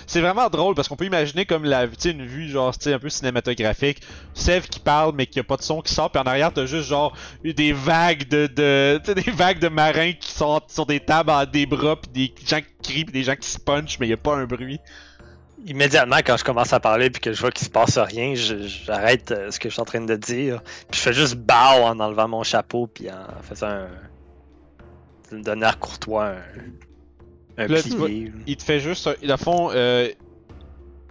c'est vraiment drôle parce qu'on peut imaginer comme la, tu sais, une vue genre, tu sais, un peu cinématographique. Sev qui parle mais qu'il y a pas de son qui sort. Puis en arrière t'as juste genre des vagues de, de des vagues de marins qui sont sur des tables en des bras puis des gens qui crient puis des gens qui se punchent mais y a pas un bruit. Immédiatement, quand je commence à parler puis que je vois qu'il se passe rien, j'arrête euh, ce que je suis en train de dire. Puis je fais juste bow en enlevant mon chapeau puis en faisant un. D'un air courtois, un. un Là, vois-. Il te fait juste, un- dans le fond, euh,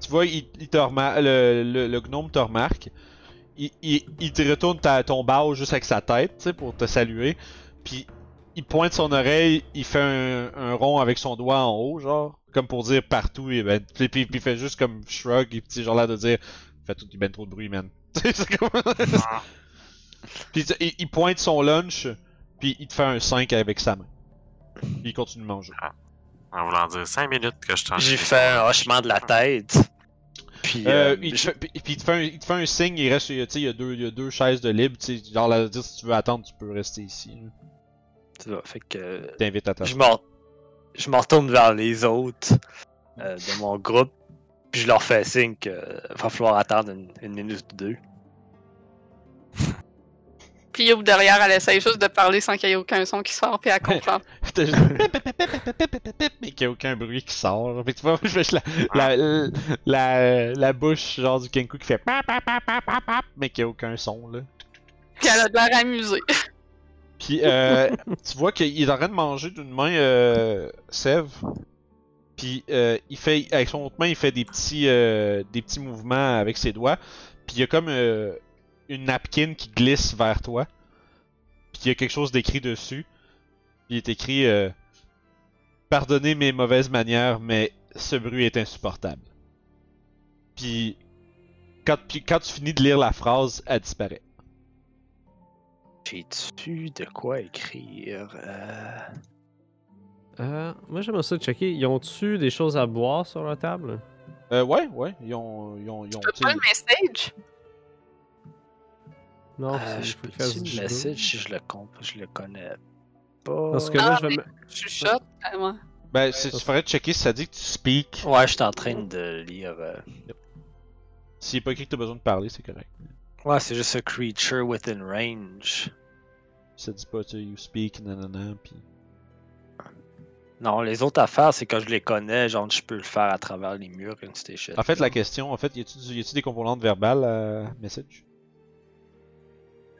tu vois, il, il te remar- le, le, le gnome te remarque. Il, il, il te retourne ta, ton bao juste avec sa tête, tu sais, pour te saluer. Puis il pointe son oreille, il fait un, un rond avec son doigt en haut, genre, comme pour dire partout. Et ben, puis, puis- puis il fait juste comme shrug, et puis genre là de dire, fait tout ben trop de bruit, man. Comme- puis il, il pointe son lunch, puis il te fait un 5 avec sa main. Puis il continue de manger. En voulant dire 5 minutes que je t'en J'ai fait un hochement de la tête. Puis. Euh, euh, il, te je- fait, puis il te fait un, il te fait un signe, il reste, tu sais, il y a deux, il y a deux chaises de libre, tu sais, genre là, dire si tu veux attendre, tu peux rester ici. tu vois, fait que. T'invites à ta Je m'en je m'en retourne vers les autres euh, de mon groupe, puis je leur fais signe que euh, va falloir attendre une, une minute ou deux bouclier ou derrière, elle essaye juste de parler sans qu'il y ait aucun son qui sort, puis elle comprend. mais qu'il n'y ait aucun bruit qui sort. Puis tu vois, je fais la, la, la, la, bouche genre du Kenku qui fait mais qu'il n'y ait aucun son, là. Puis elle a de l'air amusée. Puis euh, tu vois qu'il est en train de manger d'une main euh, Sève. Puis euh, il fait avec son autre main, il fait des petits euh, des petits mouvements avec ses doigts. Puis il y a comme une napkin qui glisse vers toi. Puis il y a quelque chose d'écrit dessus. Puis il est écrit euh, Pardonnez mes mauvaises manières, mais ce bruit est insupportable. Puis quand, puis quand tu finis de lire la phrase, elle disparaît. J'ai-tu de quoi écrire euh... euh, moi j'aimerais ça checker. Ils ont-tu des choses à boire sur la table? Euh, ouais, ouais, ils ont, ils ont, ils ont, pas le message? Non, euh, c'est- Je peux du message si je le je le connais pas. Parce que Ah, là, je vais me- Je chuchote. à moi. Ben, c'est- tu ferais checker si ça dit que tu speak. Ouais, je suis en train de lire. euh, S'il n'est pas écrit que tu as besoin de parler, c'est correct. Ouais, c'est juste a creature within range. Ça dit pas, tu sais, you speak, nanana, pis. Non, les autres affaires, c'est quand je les connais, genre je peux le faire à travers les murs une station. En fait, la question, en fait, y a-tu du- y a-tu des composantes verbales à message?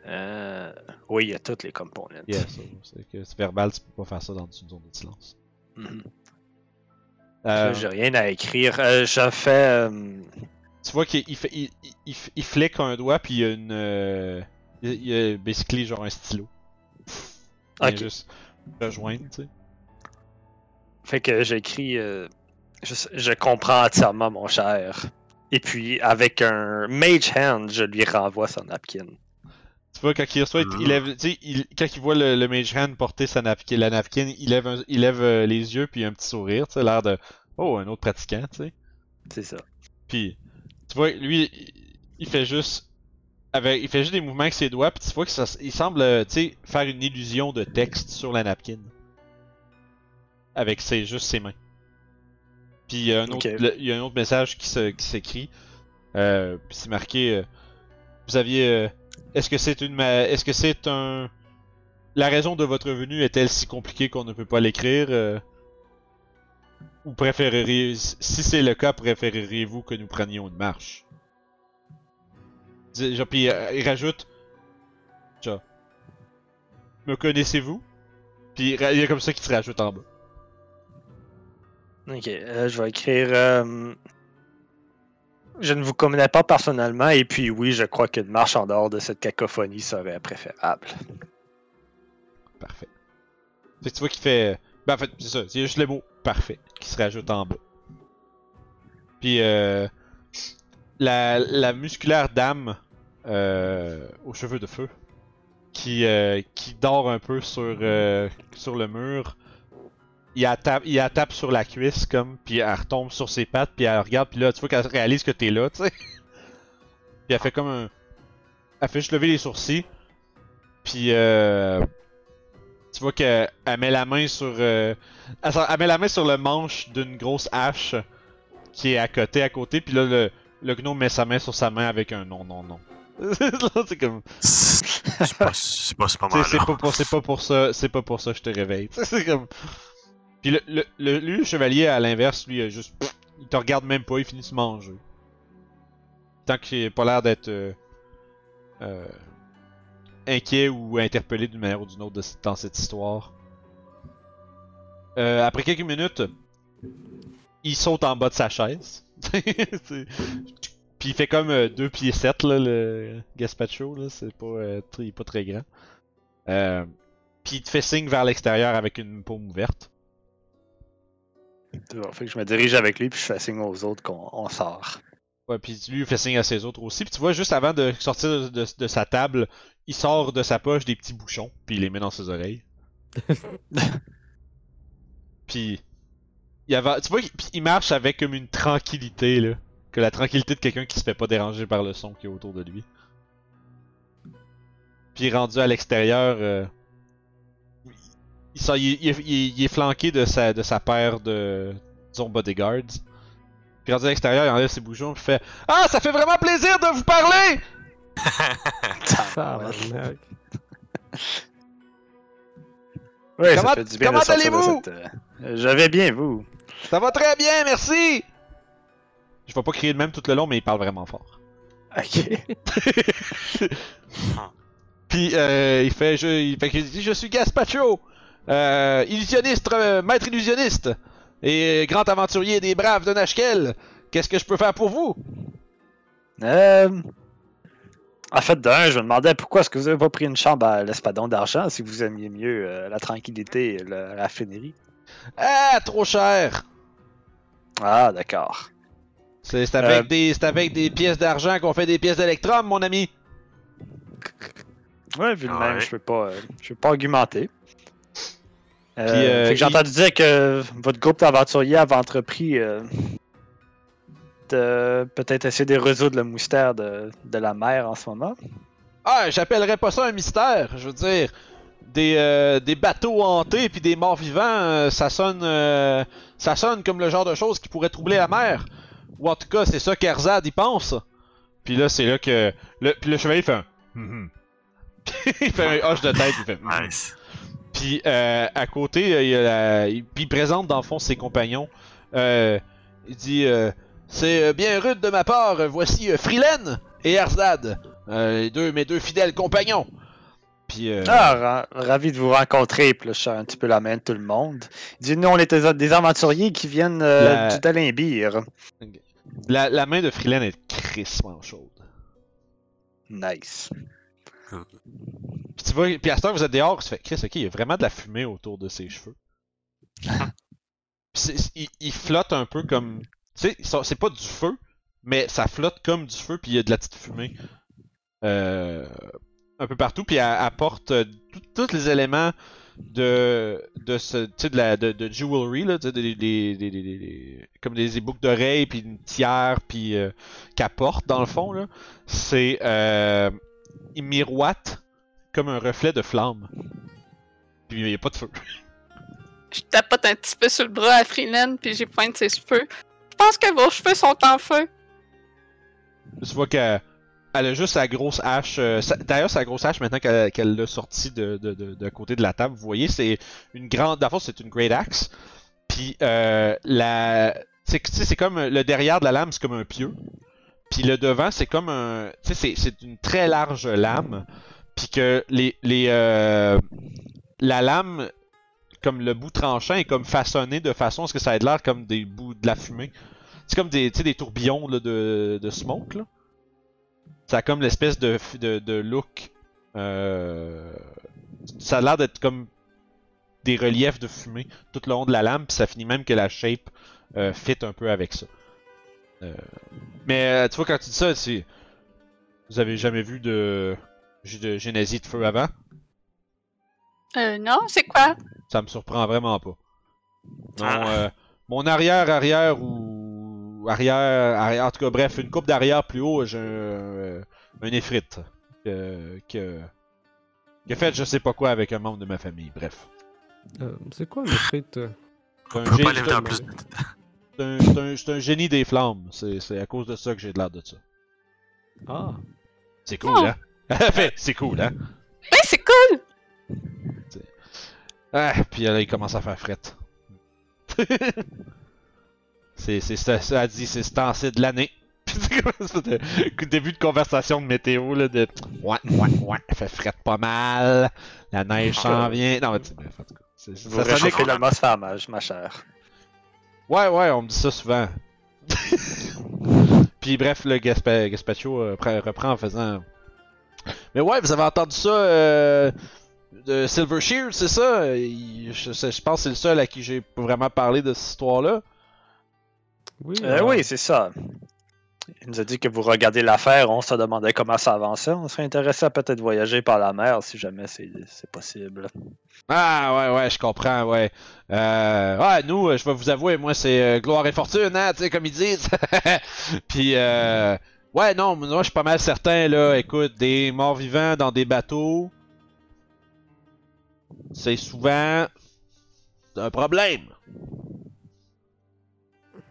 Euh... Oui, il y a toutes les components. Yeah, c'est que c'est verbal, tu peux pas faire ça dans une zone de silence. Euh, Là, J'ai rien à écrire. Euh, je fais. tu vois qu'il il fait, il, il, il, il flique un doigt, puis il y a une. Il y a basically genre un stylo. Il juste rejoindre, tu sais. Fait que j'écris. Je, je comprends entièrement, mon cher. Et puis, avec un Mage Hand, je lui renvoie son napkin. Tu vois, quand il reçoit, il, il lève, tu sais, il- quand il voit le, le Mage Hand porter sa napkin, la napkin, il lève, un- il lève euh, les yeux, puis un petit sourire, tu sais, l'air de. Oh, un autre pratiquant, tu sais. C'est ça. Puis, tu vois, lui, il- fait juste. Avec, il fait juste des mouvements avec ses doigts, puis tu vois que ça, il semble, euh, tu sais, faire une illusion de texte sur la napkin. Avec ses, juste ses mains. Puis il y a un autre, le- il y a un autre message qui se- qui s'écrit. Euh, puis c'est marqué. euh, vous aviez. Est-ce que c'est une. Est-ce que c'est un. La raison de votre venue est-elle si compliquée qu'on ne peut pas l'écrire euh, Ou préféreriez. Si c'est le cas, préféreriez-vous que nous prenions une marche? Puis euh, il rajoute. Genre. Me connaissez-vous? Puis il y a comme ça qui se rajoute en bas. Ok, euh, je vais écrire. Je ne vous connais pas personnellement, et puis oui, je crois qu'une marche en dehors de cette cacophonie serait préférable. Parfait. Fait que tu vois qu'il fait. Ben en fait, c'est ça, c'est juste le mot parfait qui se rajoute en bas. Puis euh, la, la musculaire dame euh, aux cheveux de feu qui, euh, dort un peu euh, sur le mur. Il la, tape, il la tape sur la cuisse comme, puis elle retombe sur ses pattes, puis elle regarde, puis là tu vois qu'elle réalise que t'es là, tu sais. Puis elle fait comme un. Elle fait juste lever les sourcils. Puis euh, tu vois qu'elle elle met la main sur. euh, elle, met la main sur le manche d'une grosse hache qui est à côté, à côté, puis là le, le gnome met sa main sur sa main avec un non, non, non. c'est comme. C'est pas, c'est pas ce C'est pas, pour- c'est pas pour ça, c'est pas pour ça que je te réveille. c'est comme. Puis le, lui, le chevalier à l'inverse, lui, il juste, il te regarde même pas, il finit de manger. Tant qu'il a pas l'air d'être euh, euh, inquiet ou interpellé d'une manière ou d'une autre dans cette histoire. Euh, après quelques minutes, il saute en bas de sa chaise. Puis il fait comme 2 pieds 7 là, le Gaspacho, là, c'est pas, il pas très grand. Puis il te fait signe vers l'extérieur avec une paume ouverte. Bon, fait que je me dirige avec lui, puis je fais signe aux autres qu'on on sort. Ouais, puis lui il fait signe à ses autres aussi. Puis tu vois, juste avant de sortir de, de- de sa table, il sort de sa poche des petits bouchons, puis il les met dans ses oreilles. puis il avait, tu vois, il marche avec comme une tranquillité là, que la tranquillité de quelqu'un qui se fait pas déranger par le son qui est autour de lui. Puis rendu à l'extérieur, euh, il, sort- il- il- il- il est flanqué de sa, de sa paire de disons bodyguards. Puis rendu à l'extérieur, il enlève ses bouchons puis fait Ah, ça fait vraiment plaisir de vous parler! Ouais, Comment- comment allez-vous? cette, euh, Je vais bien, vous. Ça va très bien, merci! Je vais pas crier de même tout le long, mais il parle vraiment fort. Ok. Puis euh, il fait, je, il fait qu'il dit, je suis Gaspacho, euh, illusionniste, euh, maître illusionniste et grand aventurier des braves de Nashkel. Qu'est-ce que je peux faire pour vous? Euh... En fait, d'un, je me demandais pourquoi est-ce que vous avez pas pris une chambre à l'Espadon d'Argent si vous aimiez mieux euh, la tranquillité et le- la flénerie. Ah, trop cher. Ah, d'accord. C'est c'est avec Euh. des, c'est avec des pièces d'argent qu'on fait des pièces d'électrum, mon ami. Ouais, vu le Ouais. même, je peux pas, euh, je peux pas argumenter. Euh, Puis, euh, fait que j'ai il- entendu dire que votre groupe d'aventuriers avait entrepris euh, de peut-être essayer de résoudre le mystère de, de la mer en ce moment. Ah, j'appellerais pas ça un mystère. Je veux dire, des, euh, des bateaux hantés puis des morts vivants, euh, ça sonne, euh, ça sonne comme le genre de choses qui pourrait troubler la mer. Ou en tout cas, c'est ça qu'Erzad y pense. Puis là, c'est là que le, puis le chevalier fait un. Il fait un hoche de tête, il fait. Nice. Puis euh, à côté, euh, il, y a la- il- puis il présente dans le fond ses compagnons. Euh, il dit euh, C'est bien rude de ma part, voici euh, Frilen et Erzad, euh, les deux, mes deux fidèles compagnons. Puis euh, Ah, ra- ravi de vous rencontrer. Puis là, je un petit peu la main de tout le monde. Il dit Nous, on est des, des aventuriers qui viennent euh, La- du Dalimbir. la, la main de Frilen est crissement chaude. Nice. Puis tu vois, puis à ce temps vous êtes dehors, tu fais Chris, ok, il y a vraiment de la fumée autour de ses cheveux. Il, il flotte un peu comme. Tu sais, c'est pas du feu, mais ça flotte comme du feu, puis il y a de la petite fumée. Euh, un peu partout, puis elle apporte euh, tous les éléments de de ce tu sais de la de, de jewelry là, tu sais, des, des, des, des- des- comme des boucles d'oreilles puis une tiare puis euh, qu'elle dans le fond là, c'est euh, il miroite comme un reflet de flamme. Puis il n'y a pas de feu. Je tapote un petit peu sur le bras à Freeland, puis j'ai pointe ses cheveux. Je pense que vos cheveux sont en feu. Tu vois qu'elle elle a juste sa grosse hache. euh, D'ailleurs, sa grosse hache, maintenant qu'elle l'a sortie de, de, de, de côté de la table, vous voyez, c'est une grande. D'abord, c'est une Great Axe. Puis, euh, la. C'est tu sais, c'est comme le derrière de la lame, c'est comme un pieu. Puis le devant, c'est comme un. Tu sais, c'est- c'est une très large lame. Puis que les. les euh, la lame comme le bout tranchant est comme façonné de façon à ce que ça ait l'air comme des bouts de la fumée. C'est comme des, des tourbillons là, de, de smoke là. Ça a comme l'espèce de, de, look. Euh, ça a l'air d'être comme des reliefs de fumée tout le long de la lame, puis ça finit même que la shape euh, fit un peu avec ça. Euh, mais tu vois, quand tu dis ça, c'est. Vous avez jamais vu de génésie de feu avant? Euh, non, c'est quoi? Ça me surprend vraiment pas. Non, Ah. euh, mon arrière, arrière ou arrière, arrière, en tout cas, bref, une coupe d'arrière plus haut, j'ai un, euh, un effrite que, que, qui a fait je sais pas quoi avec un membre de ma famille. Bref. Euh, c'est quoi le frites euh? C'est un, un- dans plus. c'est un- c'est un- c'est un génie des flammes. C'est c'est à cause de ça que j'ai de l'air de ça. Ah. C'est cool, Oh. hein? Fait, c'est cool, hein? C'est cool! Ah, puis là, il commence à faire frette. c'est, c'est, ça, ça a dit, c'est ce temps-ci de l'année. Début de conversation de météo, là, de ouais, ouais, ouais, fait frette pas mal, la neige s'en vient. Non, mais tu sais, bref, en tout cas. c'est- Vous ça sonnait que- l'atmosphère, ma, ma chère. Ouais, ouais, on me dit ça souvent. Puis bref, le Gaspa- Gaspacho euh, pre- reprend en faisant. Mais ouais, vous avez entendu ça euh, de Silver Shear, c'est ça? Il- je, pense que c'est le seul à qui j'ai vraiment parlé de cette histoire-là. Oui, Euh, alors, oui, c'est ça. Il nous a dit que vous regardez l'affaire, on se demandait comment ça avançait. On serait intéressé à peut-être voyager par la mer si jamais c'est possible. Ah ouais, ouais, je comprends, ouais. Euh, ouais, nous, euh, je vais vous avouer, moi, c'est euh, gloire et fortune, hein, tu sais, comme ils disent. Puis, euh, ouais, non, moi, je suis pas mal certain, là, écoute, des morts vivants dans des bateaux, c'est souvent un problème.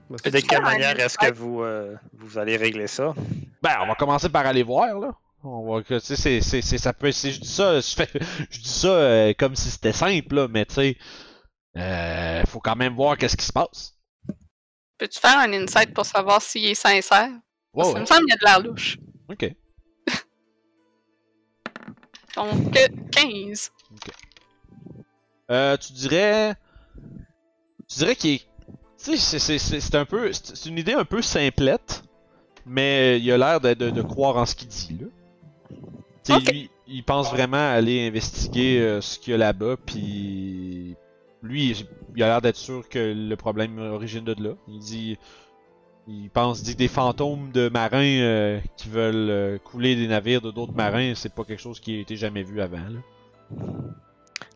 bah, Et de quelle manière est-ce que vous, euh, vous allez régler ça? Ben, on va commencer par aller voir, là. On va, que, tu sais, c'est, c'est, c'est- ça peut, c'est- je dis ça, je, fais- je dis ça euh, comme si c'était simple, là, mais tu sais, euh, faut quand même voir qu'est-ce qui se passe. Peux-tu faire un insight pour savoir s'il est sincère? Ouais, Ça ouais. me semble qu'il y a de l'air louche. Ok. Donc, euh, 15. Euh, tu dirais. Tu dirais qu'il est. Tu sais, c'est- un peu. C'est une idée un peu simplette, mais il a l'air de, de- de croire en ce qu'il dit, là. Tu sais, Ok. lui, il pense vraiment aller investiguer euh, ce qu'il y a là-bas, puis. Lui, il a l'air d'être sûr que le problème origine de là. Il dit. Il pense, dit des fantômes de marins euh, qui veulent euh, couler des navires de d'autres marins, c'est pas quelque chose qui a été jamais vu avant, là.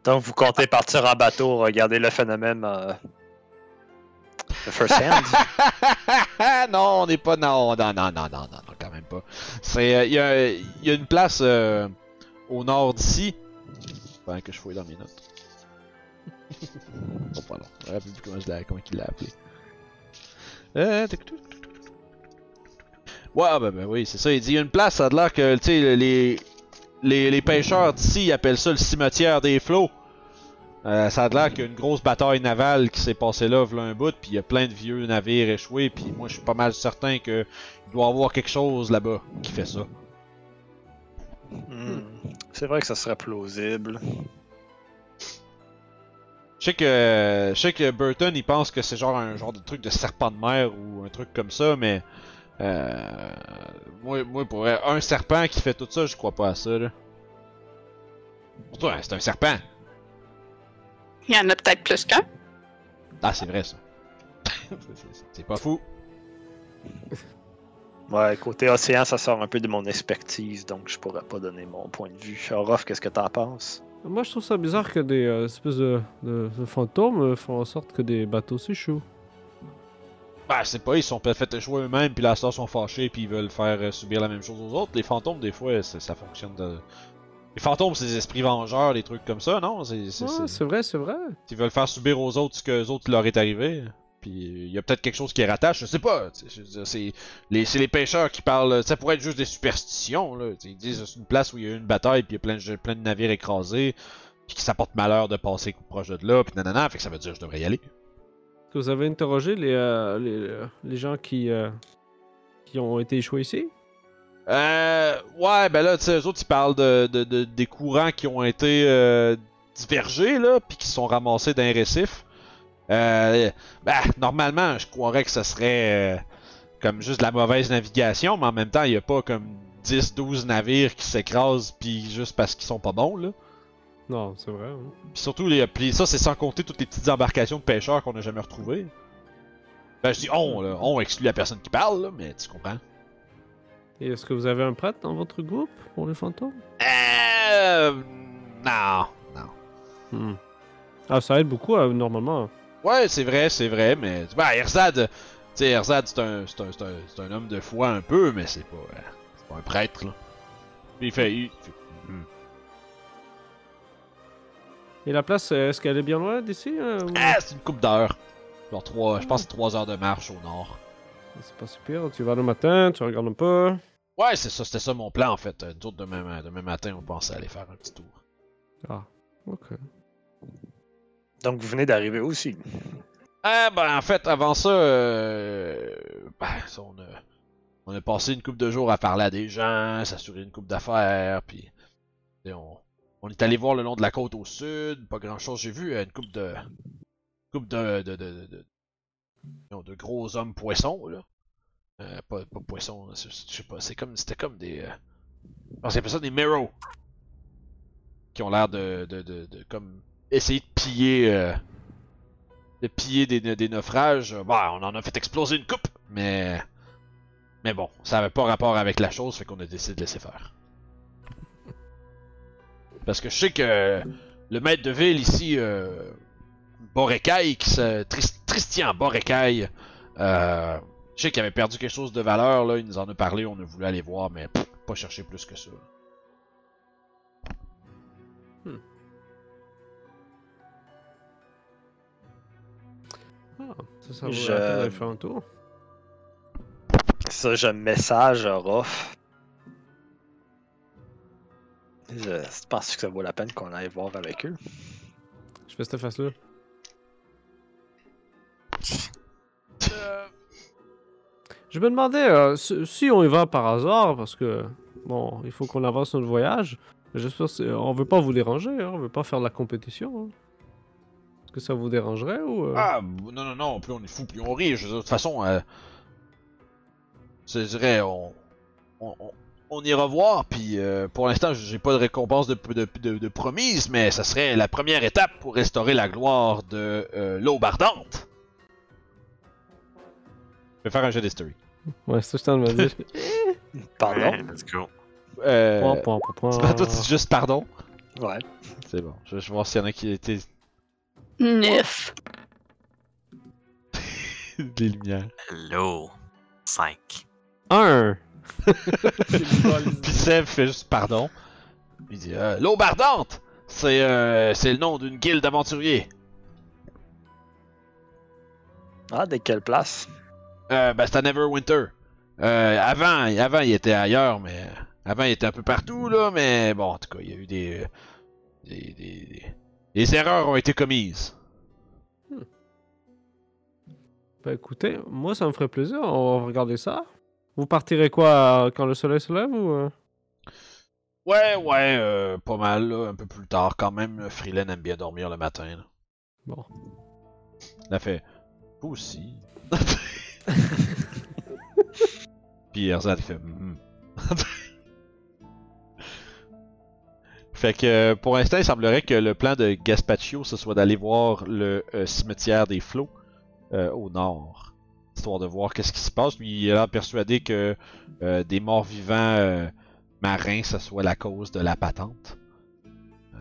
Donc, vous comptez partir en bateau, regarder le phénomène euh, de first hand? non, on n'est pas. Non, non, non, non, non, non, quand même pas. C'est. euh, Il y, a, il y a une place au nord d'ici. Pendant que je fouille dans mes notes. oh, pas long. Je me rappelle plus comment, je l'ai- comment il l'a appelé. Euh, Ouais, ah, ben, ben oui, c'est ça. Il dit une place, ça a l'air que, les, les, les pêcheurs d'ici ils appellent ça le cimetière des flots. Euh, ça a l'air qu'il y a une grosse bataille navale qui s'est passée là, v'là un bout, puis il y a plein de vieux navires échoués, puis moi je suis pas mal certain que il doit y avoir quelque chose là-bas qui fait ça. Hmm. C'est vrai que ça serait plausible. Je sais que je sais que Burton il pense que c'est genre un genre de truc de serpent de mer ou un truc comme ça, mais euh, moi, moi pour vrai, un serpent qui fait tout ça, je crois pas à ça là. Pour toi, hein, c'est un serpent. Il y en a peut-être plus qu'un. Ah, c'est vrai ça. C'est- pas fou. Ouais, côté océan, ça sort un peu de mon expertise, donc je pourrais pas donner mon point de vue. Orof, qu'est-ce que t'en penses? Moi, je trouve ça bizarre que des euh, espèces de, de- de fantômes euh, font en sorte que des bateaux s'échouent. Bah, c'est pas, ils sont peut-être fait échouer eux-mêmes, puis la star sont fâchés, puis ils veulent faire euh, subir la même chose aux autres. Les fantômes, des fois, ça fonctionne de. Les fantômes, c'est des esprits vengeurs, des trucs comme ça, non? C'est, Ouais, vrai, c'est vrai. Ils veulent faire subir aux autres ce que les autres leur est arrivé. Puis il y a peut-être quelque chose qui les rattache, je sais pas. C'est les, pêcheurs qui parlent. Ça pourrait être juste des superstitions. Là. Ils disent c'est une place où il y a eu une bataille, puis il y a plein de, plein de navires écrasés, puis que ça porte malheur de passer proche de là, puis nanana, fait que ça veut dire que je devrais y aller. Que vous avez interrogé les, euh, les, euh, les gens qui, euh, qui ont été échoués ici? Euh, ouais, ben là, tu sais, eux autres, ils parlent de, de, de- des courants qui ont été euh, divergé, là, puis qui sont ramassés d'un récif, ben, normalement, je croirais que ce serait comme juste de la mauvaise navigation, mais en même temps, il n'y a pas comme 10-12 navires qui s'écrasent, puis juste parce qu'ils sont pas bons, là. Non, c'est vrai. hein. Puis surtout, les, puis ça, c'est sans compter toutes les petites embarcations de pêcheurs qu'on n'a jamais retrouvées. Ben, je dis on, là. On exclut la personne qui parle, là, mais tu comprends. Et est-ce que vous avez un prêtre dans votre groupe pour les fantômes? Euh. Non. Non. Hmm. Ah, ça aide beaucoup, euh, normalement. Ouais, c'est vrai, c'est vrai, mais. Ben, Erzad. Tu sais, Erzad, c'est un, c'est un, un, un homme de foi un peu, mais c'est pas. euh, c'est pas un prêtre, là. Il fait. il- il fait- Hmm. Et la place, euh, est-ce qu'elle est bien loin d'ici euh, ou- Ah, c'est une coupe d'heures. Genre trois. Je pense que c'est 3 heures de marche au nord. C'est pas super. Tu vas le matin, tu regardes un peu. Ouais, c'est ça, c'était ça mon plan en fait. Euh, Nous autres, demain, ma- demain matin, on pensait aller faire un petit tour. Ah, ok. Donc vous venez d'arriver aussi. Ah, ben en fait, avant ça, euh, ben, ça, on, a, on a passé une coupe de jours à parler à des gens, s'assurer une coupe d'affaires, puis et on, on est allé voir le long de la côte au sud, pas grand chose. J'ai vu une coupe de. coupe de. de, de, de, de- gros hommes poissons, là. Euh, pas, pas poissons, je sais pas, c'est comme. C'était comme des. Euh... On s'appelle ça des Mero. Qui ont l'air de, de, de, de. comme. essayer de piller. euh, de piller des, des naufrages. Bah, on en a fait exploser une coupe, mais. Mais bon, ça avait pas rapport avec la chose, fait qu'on a décidé de laisser faire. Parce que je sais que le maître de ville ici, euh, Borekai, qui se, Tris- Tristian Borekai, euh, je sais qu'il avait perdu quelque chose de valeur, là, il nous en a parlé, on a voulu aller voir, mais pff, pas chercher plus que ça. Ah, ça, ça vaut Je- la peine d'aller faire un tour. Ça, un message à Roth. Je pense que ça vaut la peine qu'on aille voir avec eux. Je fais cette face-là. Je me demandais euh, si si on y va par hasard, parce que bon, il faut qu'on avance notre voyage. J'espère c'est- on veut pas vous déranger, hein, on veut pas faire de la compétition. hein. Est-ce que ça vous dérangerait ou euh, Ah, non, non, non, plus on est fou, plus on rit. De toute façon, euh, je dirais, on, on, on- ira voir, puis euh, pour l'instant, j'ai pas de récompense de, de, de, de promise, mais ça serait la première étape pour restaurer la gloire de euh, l'aube ardente. Je vais faire un jeu d'history. Ouais, c'est ça que je t'en me dire. Pardon? Ouais, let's go. Euh, Point, point, point, point. c'est pas toi, tu dis juste pardon? Ouais. C'est bon, je vais voir s'il y en a qui étaient Neuf. des lumières. Hello. 5. Un. Puis Seb fait juste pardon. Il dit euh, L'aube ardente C'est euh, c'est le nom d'une guilde d'aventuriers. Ah, de quelle place? Euh, ben, c'est à Neverwinter. Euh, avant, avant, il était ailleurs, mais. Avant, il était un peu partout, là, mais bon, en tout cas, il y a eu des. euh, des, des, des- des erreurs ont été commises. Bah écoutez, moi ça me ferait plaisir, on va regarder ça. Vous partirez quoi euh, quand le soleil se lève ou euh? Ouais, ouais, euh, pas mal, là, un peu plus tard quand même. Freeland aime bien dormir le matin, là. Bon. Il a fait. Vous aussi. Puis Erzad fait. Mhm. fait que pour l'instant, il semblerait que le plan de Gaspaccio, ce soit d'aller voir le euh, cimetière des flots euh, au nord. Histoire de voir qu'est-ce qui se passe. Lui, il a l'air persuadé que euh, des morts vivants euh, marins, ce soit la cause de la patente. Euh,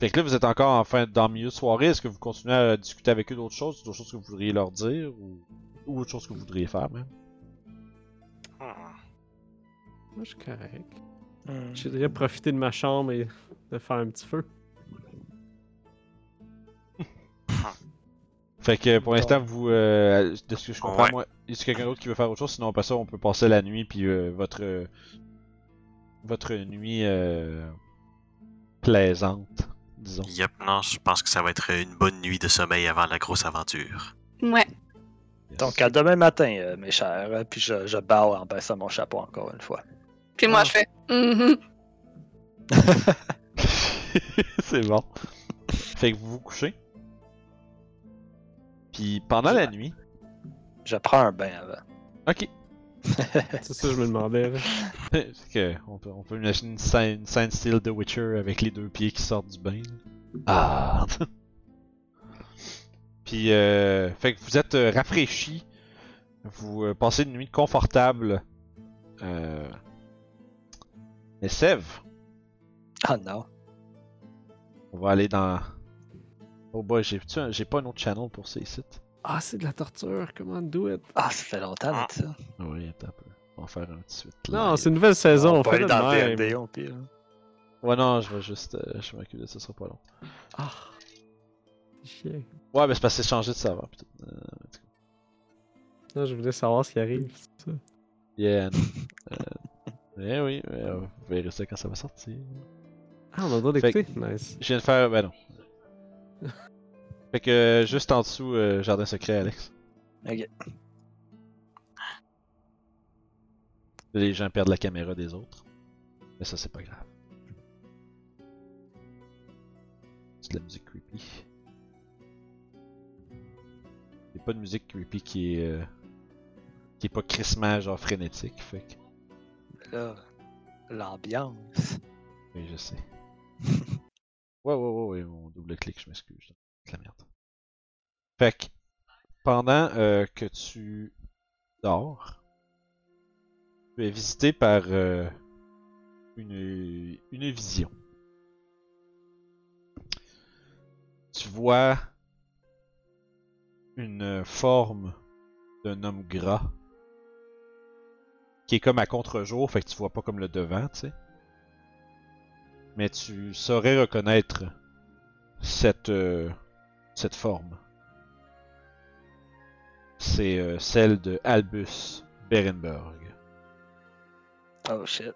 Fait que là, vous êtes encore en fin dans le milieu de soirée. Est-ce que vous continuez à discuter avec eux d'autres choses, d'autres choses que vous voudriez leur dire? Ou, ou autre chose que vous voudriez faire même? Hmm. Moi je suis correct. Hmm. Je voudrais profiter de ma chambre et de faire un petit feu. Fait que pour l'instant, vous, euh, de ce que je comprends, Ouais. moi, est-ce a quelqu'un d'autre qui veut faire autre chose? Sinon, après ça, on peut passer la nuit puis euh, votre euh, votre nuit euh, plaisante, disons. Yep, non, je pense que ça va être une bonne nuit de sommeil avant la grosse aventure. Ouais. Yes. Donc, à demain matin, euh, mes chers. Puis je, je bow en baissant mon chapeau encore une fois. Puis moi, Ah. je fais. Mhm. c'est bon. Fait que vous vous couchez? Puis pendant la nuit. Je prends un bain avant. Ok. C'est ça, je me demandais. que on peut, on peut imaginer une scène, une scène style The Witcher avec les deux pieds qui sortent du bain. là. Ah! Puis, euh, fait que vous êtes euh, rafraîchi. Vous euh, passez une nuit confortable. Euh... Mais Sève, Ah non. on va aller dans. Oh boy, j'ai j'ai pas un autre channel pour ces sites? Ah, c'est de la torture, comment do it? Ah, ça fait longtemps Ah. de ça. Oui, attends un peu. On va faire un petit suite. Non, c'est une nouvelle saison, On on fait aller le dans même. le D&D au pire. Ouais, non, je vais juste. euh, je m'occupe de ça, ce sera pas long. Ah, c'est chiant. Ouais, mais c'est parce que c'est changé de serveur. peut-être. Euh. Non, je voulais savoir ce qui arrive. c'est ça. Yeah, non. euh, eh oui, mais, euh, vous verrez ça quand ça va sortir. Ah, on a le droit Fait d'écouter? Nice. Je viens de faire. Ben non. Fait que juste en dessous, euh, Jardin secret, Alex. Ok. Les gens perdent la caméra des autres. Mais ça, c'est pas grave. C'est de la musique creepy. Il a pas de musique creepy qui est. euh, qui est pas crissement genre frénétique, fait que. Là, l'ambiance. Oui, je sais. ouais, ouais, ouais, ouais, mon double clic, je m'excuse. C'est la merde. Fait que, pendant euh, que tu dors, tu es visité par euh, une, une vision. Tu vois une forme d'un homme gras qui est comme à contre-jour, fait que tu vois pas comme le devant, tu sais mais tu saurais reconnaître cette, euh, cette forme. C'est euh, celle de Albus Berenberg. Oh shit.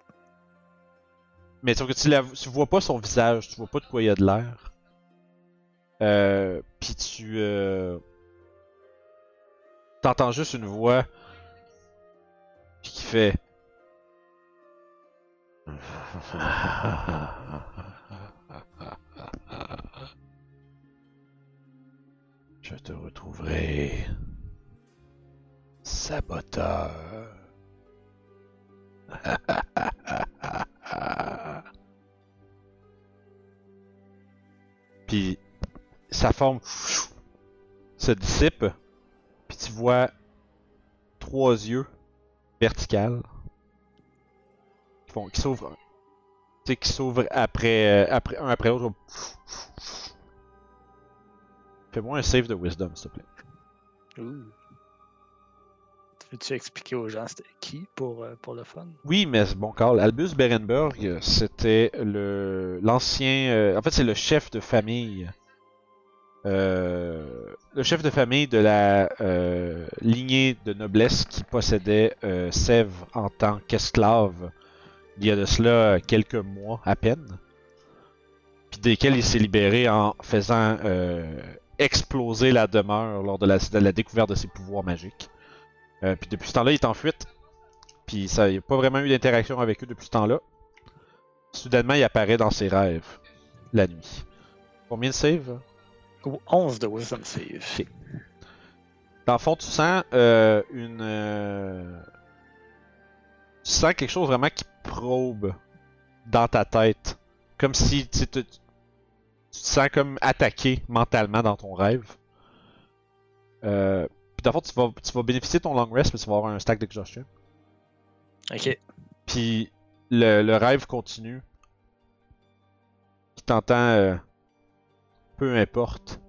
Mais sauf que tu, la, tu vois pas son visage, tu vois pas de quoi il y a de l'air. Euh, Puis tu euh, t'entends juste une voix qui fait Je te retrouverai saboteur. Puis sa forme se dissipe, puis tu vois trois yeux verticales font, qui s'ouvrent, tu sais, qui s'ouvrent après, euh, après, un après l'autre. Fais-moi un save de wisdom, s'il te plaît. Ouh. Veux-tu expliquer aux gens c'était qui pour, euh, pour le fun? Oui, mais bon, Carl. Albus Berenberg, c'était le l'ancien. euh, en fait, c'est le chef de famille. euh, le chef de famille de la euh, lignée de noblesse qui possédait Sèvres en tant qu'esclave il y a de cela quelques mois à peine. Puis desquels il s'est libéré en faisant euh, exploser la demeure lors de la, de la découverte de ses pouvoirs magiques. Euh, puis depuis ce temps-là, il est en fuite. Puis ça, il n'y a pas vraiment eu d'interaction avec eux depuis ce temps-là. Soudainement, il apparaît dans ses rêves la nuit. Combien de save Ou 11 de Wisdom Save. Dans le fond, tu sens euh, une. Euh, Tu sens quelque chose vraiment qui probe dans ta tête. Comme si tu te- tu te sens comme attaqué mentalement dans ton rêve. Euh, puis fond, tu vas, tu vas bénéficier de ton long rest, mais tu vas avoir un stack d'exhaustion. Ok. Puis le, le rêve continue. Qui t'entend euh, peu importe.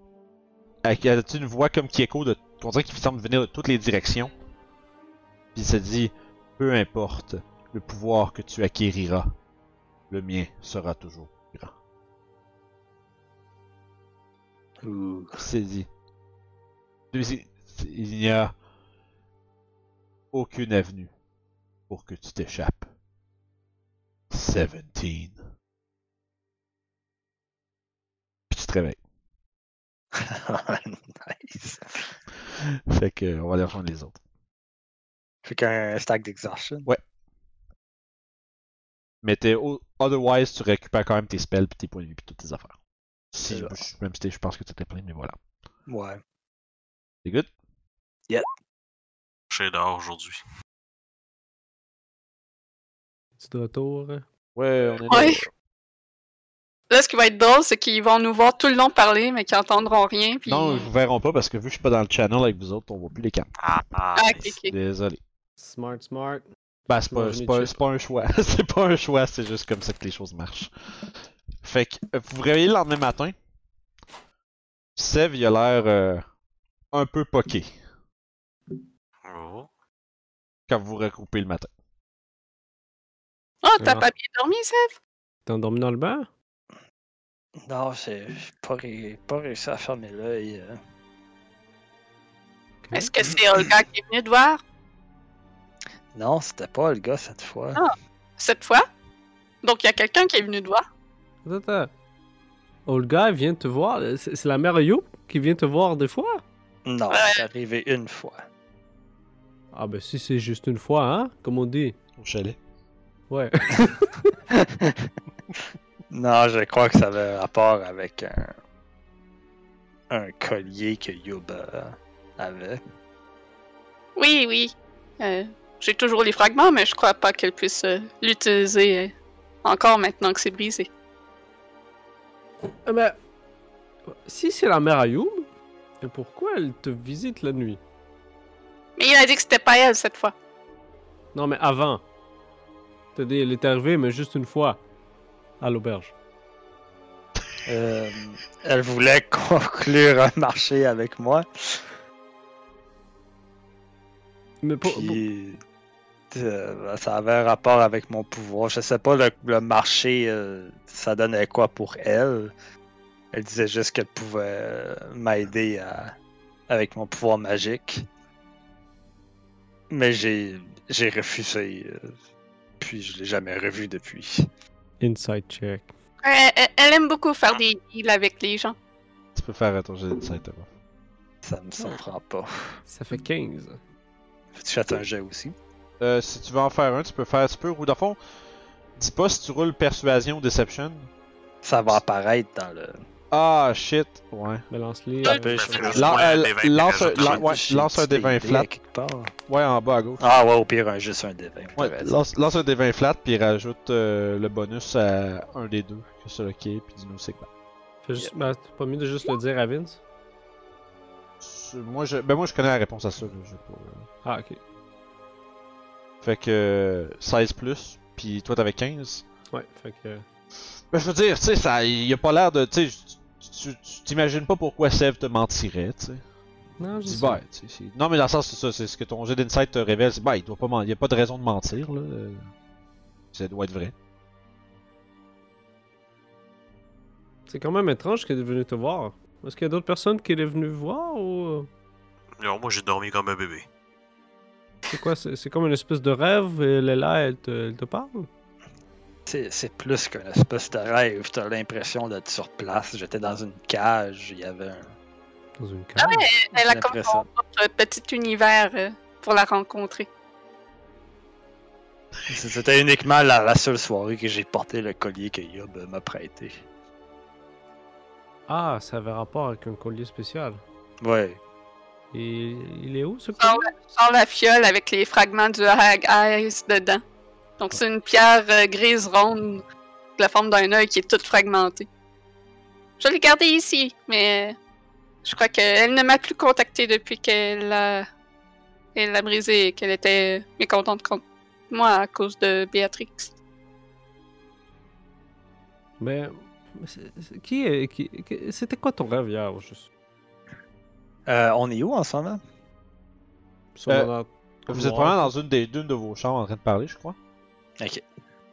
Avec as-tu une voix comme qui écho de. On dirait qu'il semble venir de toutes les directions. Puis il se dit peu importe le pouvoir que tu acquériras, le mien sera toujours grand. Ouh. Puis c'est dit. Il n'y a aucune avenue pour que tu t'échappes. 17. Puis tu te réveilles. nice. Fait que on va aller rejoindre les autres. Fait qu'un stack d'exhaustion. Ouais. Mais t'es otherwise, tu récupères quand même tes spells, puis tes points de vie, puis toutes tes affaires. Si, même si t'es- je pense que t'étais plein, mais voilà. Ouais. C'est good? Je suis dehors aujourd'hui. C'est de retour. hein? Ouais, on est Ouais. là. Ce qui va être drôle, c'est qu'ils vont nous voir tout le long parler, mais qu'ils entendront rien. Puis... Non, ils vous verront pas parce que vu que je suis pas dans le channel avec vous autres, on voit plus les cartes. Ah, ah, Ah, ok, nice. ok. Désolé. Smart, smart. Ben, c'est pas, pas, pas un choix. c'est pas un choix, c'est juste comme ça que les choses marchent. Fait que, euh, vous vous réveillez le lendemain matin. Sev, il a l'air euh, un peu poqué Oh. quand vous vous regroupez le matin. Oh, t'as Ah. pas bien dormi, Seb? T'es endormi dans le bain? Non, j'ai j'ai pas, ré- pas réussi à fermer l'œil. euh. Est-ce que c'est Olga qui est venue te voir? Non, c'était pas le gars cette fois. Ah. cette fois? Donc, il y a quelqu'un qui est venu te voir? Attends, attends. Olga vient te voir. C'est la mère You qui vient te voir des fois? Non, Ouais. c'est arrivé une fois. Ah ben si c'est juste une fois, hein? Comme on dit. Au chalet. Ouais. Non, je crois que ça avait rapport avec un, un collier que euh, avait. Oui, oui. Euh, J'ai toujours les fragments, mais je crois pas qu'elle puisse euh, l'utiliser euh, encore maintenant que c'est brisé. Ah ben, si c'est la mère Ayoub, et pourquoi elle te visite la nuit? Mais il a dit que c'était pas elle cette fois. Non mais avant. T'as dit, elle est arrivée, mais juste une fois. À l'auberge. Euh, elle voulait conclure un marché avec moi. Mais pour, Puis euh, ça avait un rapport avec mon pouvoir. Je sais pas le, le marché, euh, ça donnait quoi pour elle? Elle disait juste qu'elle pouvait euh, m'aider à- avec mon pouvoir magique. Mais j'ai j'ai refusé. euh, puis je l'ai jamais revu depuis. Inside check. Euh, elle, elle aime beaucoup faire des deals avec les gens. Tu peux faire ton jet d'insight, Thomas. Ça me surprend pas. Ça fait 15. Tu fais un jet aussi? Euh, si tu veux en faire un, tu peux faire. Tu peux, ou dans le fond, dis pas si tu roules persuasion ou deception. Ça va apparaître dans le. Ah, shit. Ouais. Mais lance-les. Euh, Fais je- juste Lan- rouler un des 20 lance un- rajoute lan- un. ouais, J'ai lance un des des 20 idées flat. Ouais, en bas à gauche. Ah ouais, au pire, un, juste un des 20. t'as Ouais, raison. lance, lance un des 20 flat, puis rajoute euh, le bonus à un des deux, que c'est le qui puis dis-nous c'est quoi. Fais juste- ben, c'est pas mieux de juste le dire à Vince? Moi je, ben moi, je connais la réponse à ça. là, je euh. Ah, ok. Fait que euh, 16 plus, puis toi t'avais 15. Ouais, fait que. Ben je veux dire, tu sais, ça, il a pas l'air de, tu t'imagines pas pourquoi Sev te mentirait, tu sais. Non, je Dis sais. ben, non mais dans le sens c'est ça, c'est ce que ton jet d'insight te révèle, c'est ben il doit pas, il y a pas de raison de mentir là. euh, Ça doit être vrai. C'est quand même étrange qu'elle est venue te voir. Est-ce qu'il y a d'autres personnes qui est venue voir ou. euh, Non, moi j'ai dormi comme un bébé. C'est quoi C'est comme une espèce de rêve et elle est là, elle te, elle te parle? C'est plus qu'un espèce de rêve. T'as l'impression d'être sur place. J'étais dans une cage. Il y avait un. Dans une cage. Elle a J'ai comme son propre petit univers euh, pour la rencontrer. C'était uniquement la, la seule soirée que j'ai porté le collier que Yob m'a prêté. Ah, ça avait rapport avec un collier spécial. Ouais. Et il est où ce collier Sors la fiole avec les fragments du Hag Eyes dedans. Donc c'est une pierre euh, grise ronde, de la forme d'un œil qui est toute fragmentée. Je l'ai gardée ici, mais je crois qu'elle ne m'a plus contacté depuis qu'elle a, elle l'a brisé et qu'elle était mécontente contre moi à cause de Béatrix. Mais. c'est- qui est. qui- C'était quoi ton rêve hier juste? Euh, on est où en ce moment? Sur Euh, Vous êtes probablement dans une des d'une de vos chambres en train de parler, je crois. Ok.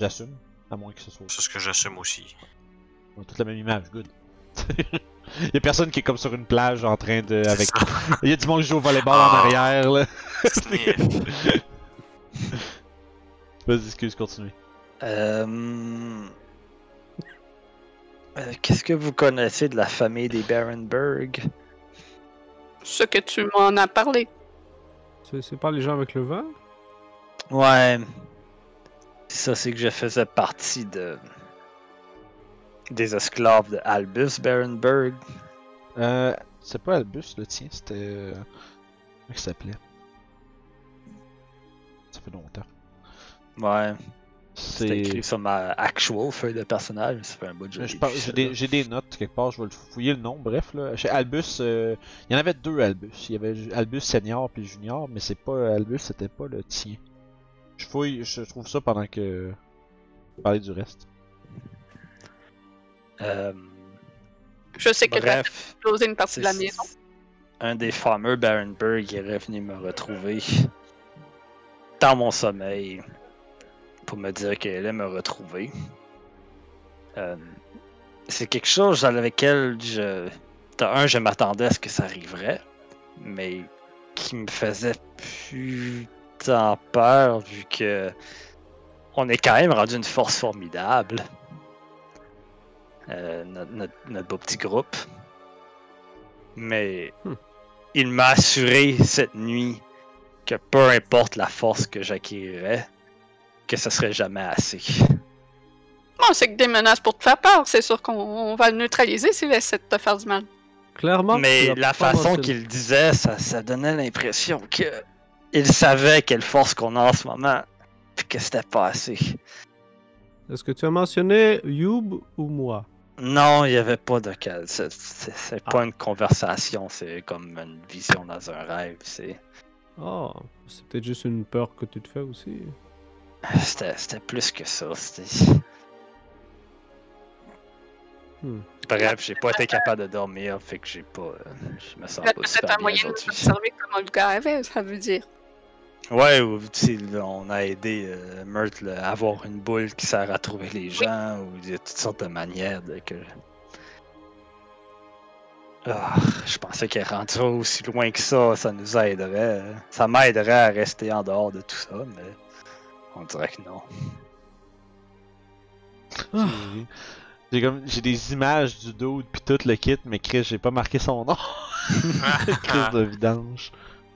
J'assume. À moins que ce soit. C'est ce que j'assume aussi. On a toute la même image, good. Il y a personne qui est comme sur une plage en train de. Avec. Il y a du monde qui joue au volleyball en Ah. arrière là. Vas-y, excuse, continue. Euh... euh, Qu'est-ce que vous connaissez de la famille des Barenberg? Ce que tu m'en as parlé. C'est pas les gens avec le vin? Ouais. ça, c'est que je faisais partie de. des esclaves de Albus Berenberg. Euh, c'est pas Albus le tien, c'était. euh, Comment il s'appelait? Ça fait longtemps. Ouais, c'est écrit sur ma actual feuille de personnage, ça fait un bout de J'ai des, j'ai notes quelque part, je vais le fouiller le nom. Bref, là. Chez Albus, euh, il y en avait deux Albus. Il y avait Albus Senior puis Junior, mais c'est pas Albus, c'était pas le tien. Je fouille, je trouve ça pendant que. Parler du reste. Euh, Je sais que bref. explosé une partie de la maison. Un des farmers Barenberg est revenu me retrouver dans mon sommeil pour me dire qu'elle allait me retrouver. Euh, c'est quelque chose dans lequel je. Un, je m'attendais à ce que ça arriverait, mais qui me faisait plus tant peur vu que on est quand même rendu une force formidable. Euh, notre, notre- notre beau petit groupe. Mais Hmm. il m'a assuré cette nuit que peu importe la force que j'acquérirais, que ce serait jamais assez. Bon, c'est que des menaces pour te faire peur. C'est sûr qu'on on va le neutraliser s'il essaie de te faire du mal. Clairement. Mais la pas façon qu'il disait, ça, ça donnait l'impression que il savait quelle force qu'on a en ce moment, puis que c'était pas assez. Est-ce que tu as mentionné Youb ou moi? Non, il n'y avait pas de cas. C'est c'est- c'est Ah. pas une conversation, c'est comme une vision dans un rêve. C'est Oh, c'est peut-être juste une peur que tu te fais aussi. C'était c'était plus que ça. c'était- Hmm. Bref, j'ai pas été capable de dormir, fait que j'ai pas. euh, je me sens pas super un bien moyen de aujourd'hui. observer comment le gars avait, ça veut dire. Ouais, ou, tu sais, là, on a aidé euh, Myrtle à avoir une boule qui sert à trouver les gens, ou il y a toutes sortes de manières de que. Ah, je pensais qu'elle rendu aussi loin que ça, ça nous aiderait. Ça m'aiderait à rester en dehors de tout ça, mais on dirait que non. Ah. J'ai- comme j'ai des images du dude puis tout le kit, mais Chris, j'ai pas marqué son nom. Chris de vidange.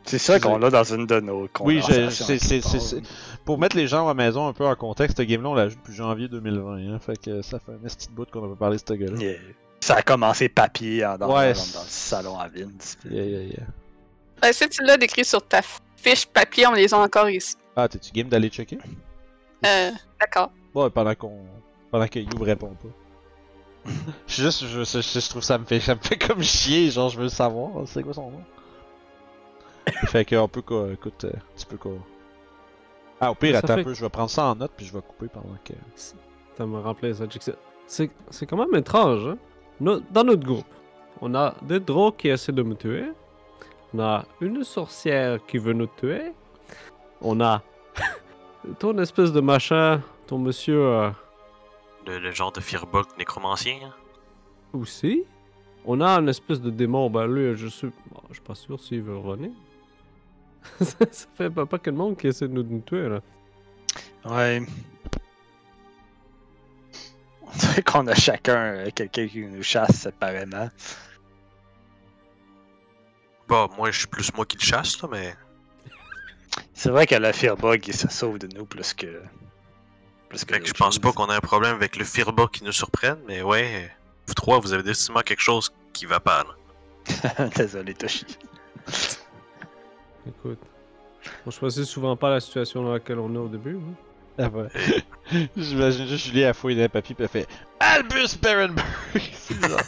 C'est ça qu'on a dans une de nos Oui, c'est-. Pour mettre les gens à la maison un peu en contexte, ce game-là, on l'a joué depuis janvier 2020, hein, fait que ça fait un petit bout qu'on a pas parlé de ce gars-là. Yeah. Ça a commencé papier en dans, Ouais, dans- dans le salon à Vince. Yeah, yeah, yeah. Ben, si tu l'as décrit sur ta fiche papier, on les a encore ici. Ah, t'es-tu game d'aller checker? Euh, d'accord. Ouais, pendant qu'on. Pendant que You répond pas. Je suis juste, je, je, je trouve ça me fait, ça me fait comme chier, genre je veux savoir, c'est quoi son nom? fait que on peut quoi, écoute, euh, tu peux quoi. Ah au pire, Ça attends fait- un peu, je vais prendre ça en note puis je vais couper pendant que. Ça me rappelait ça. C'est c'est quand même étrange. Hein? No- dans notre groupe, on a des drogues qui essaient de me tuer. On a une sorcière qui veut nous tuer. On a ton espèce de machin, ton monsieur euh, Le, le genre de Firbolg nécromancien. hein. aussi. On a un espèce de démon. Ben lui, je suis, bon, je suis pas sûr s'il veut revenir. ça fait pas, pas que le monde qui essaie de nous, nous tuer là. Ouais. On dirait qu'on a chacun euh, quelqu'un qui nous chasse séparément. Bah, moi, je suis plus moi qui le chasse, là, mais. C'est vrai que le Fearbug, il se sauve de nous plus que. Plus que Fait que je pense pas qu'on ait un problème avec le Firbolg qui nous surprenne, mais ouais, vous trois, vous avez décidément quelque chose qui va pas, là. Désolé, Toshi. Écoute, on choisit souvent pas la situation dans laquelle on est au début. hein. Ah ouais. J'imagine juste Julie à fouiller dans les papiers puis elle fait Albus Berenberg! c'est bizarre.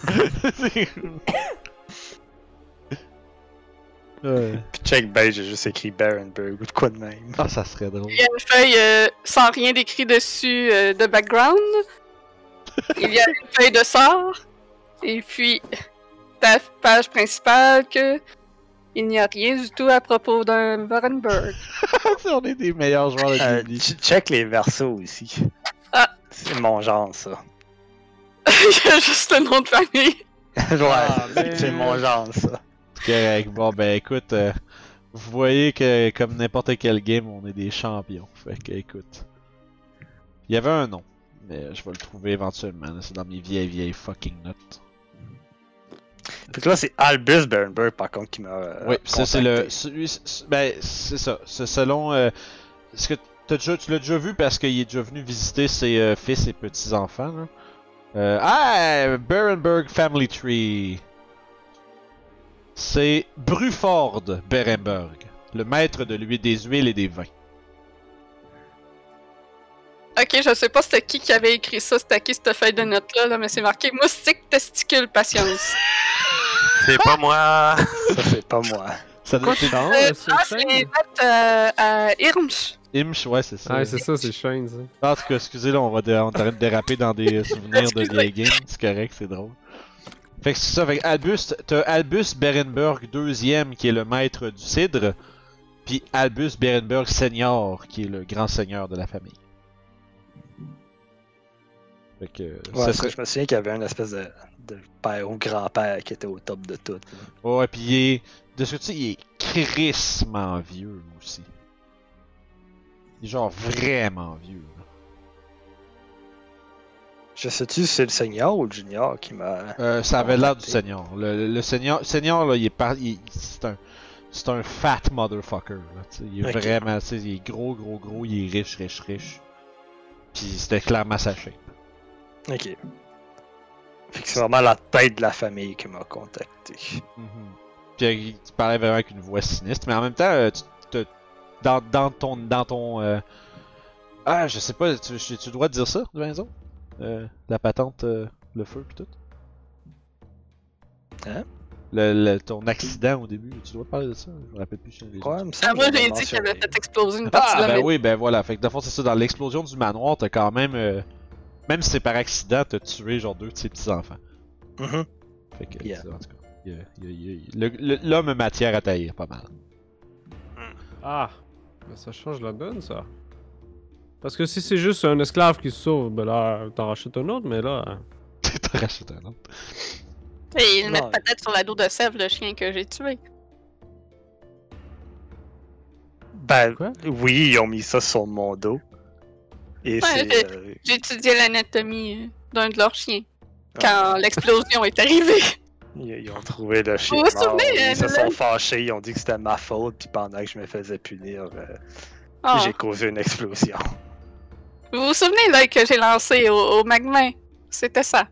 Ouais. Puis check ben, j'ai juste écrit Barenberg ou de quoi de même. Ah, ça serait drôle. Il y a une feuille euh, sans rien d'écrit dessus euh, de background. Il y a une feuille de sort. Et puis, ta page principale que il n'y a rien du tout à propos d'un Varenberg. On est des meilleurs joueurs de Euh, check les versos aussi. Ah. C'est mon genre, ça. Il y a juste le nom de famille. ouais, Ah, c'est mon genre, ça. Correct. Bon, ben écoute, euh, vous voyez que comme n'importe quel game, on est des champions. Fait que écoute. Il y avait un nom, mais je vais le trouver éventuellement. C'est dans mes vieilles, vieilles fucking notes. Fait que là, c'est Albus Barenberg, par contre, qui m'a. euh, oui, ça c'est le. celui- ben, c'est ça. C'est selon. euh, ce que déjà- tu l'as déjà vu parce qu'il est déjà venu visiter ses euh, fils et petits-enfants. ah, Berenberg Family Tree. C'est Bruford Berenberg, le maître de l'huile, des huiles et des vins. Ok, je sais pas c'était qui qui avait écrit ça, c'était à qui cette feuille de notes-là, là, mais c'est marqué moustique, testicule, patience. C'est pas moi! Ça, c'est pas moi. Ça doit être Euh, c'est ah, c'est les notes euh, à Irmsch. Imch, ouais, c'est ça. Ah, c'est ça, c'est Shane, ça. En tout cas, excusez, là, on va dé- on est en train de déraper dans des euh, souvenirs de vieilles games. C'est correct, c'est drôle. Fait que c'est ça, fait que Albus, t'as Albus Berenberg deuxième qui est le maître du cidre, puis Albus Berenberg senior qui est le grand seigneur de la famille. Fait que Ouais, ça serait... je me souviens qu'il y avait une espèce de, de père ou grand-père qui était au top de tout. Ouais, puis il est... De ce que tu sais, il est crissement vieux aussi. Il est genre vraiment vieux. Je sais-tu si c'est le senior ou le junior qui m'a. Euh, ça avait l'air du senior. Le, le, senior, senior là, il est par... il- c'est un, c'est un fat motherfucker. Là, il est vraiment, il est gros, gros, gros, il est riche, riche, riche. Puis c'était clairement sa shape. Ok. Fait que c'est vraiment la tête de la famille qui m'a contacté. Puis euh, tu parlais vraiment avec une voix sinistre, mais en même temps, euh, tu, te- dans, dans ton, dans ton, euh, ah, je sais pas, tu, tu, dois dire ça, Vinzo, euh, la patente, euh, le feu puis tout. Hein? Le, le- ton accident au début, tu dois parler de ça. Je me rappelle plus. si Ouais, dit. me Ah, moi, que j'ai j'avais dit qu'il avait peut-être explosé une partie Ah, de la ben maison. oui, ben voilà. Fait que de fond, c'est ça. Dans l'explosion du manoir, t'as quand même. euh, même si c'est par accident, t'as tué genre deux de ses petits-enfants. Mhm. Fait que, Yeah. c'est- en tout cas, il y a- il y a- il y a- le- le- l'homme a matière à taillir pas mal. Ah, ben ça change la donne, ça. Parce que si c'est juste un esclave qui se sauve, ben là, t'en rachètes un autre, mais là... T'en rachètes un autre. Et ils Non. mettent peut-être sur la dos de sève, le chien que j'ai tué. Ben, Quoi? oui, ils ont mis ça sur mon dos. Et Ouais, c'est. j'ai- euh, J'ai étudié l'anatomie euh, d'un de leurs chiens Ah. quand l'explosion est arrivée. ils, ont trouvé le chien Vous vous mort, souvenez, euh, Ils se de sont fâchés, ils ont dit que c'était ma faute, puis pendant que je me faisais punir, euh, Ah. j'ai causé une explosion. Vous vous souvenez l'œil que j'ai lancé au, au magma? C'était ça.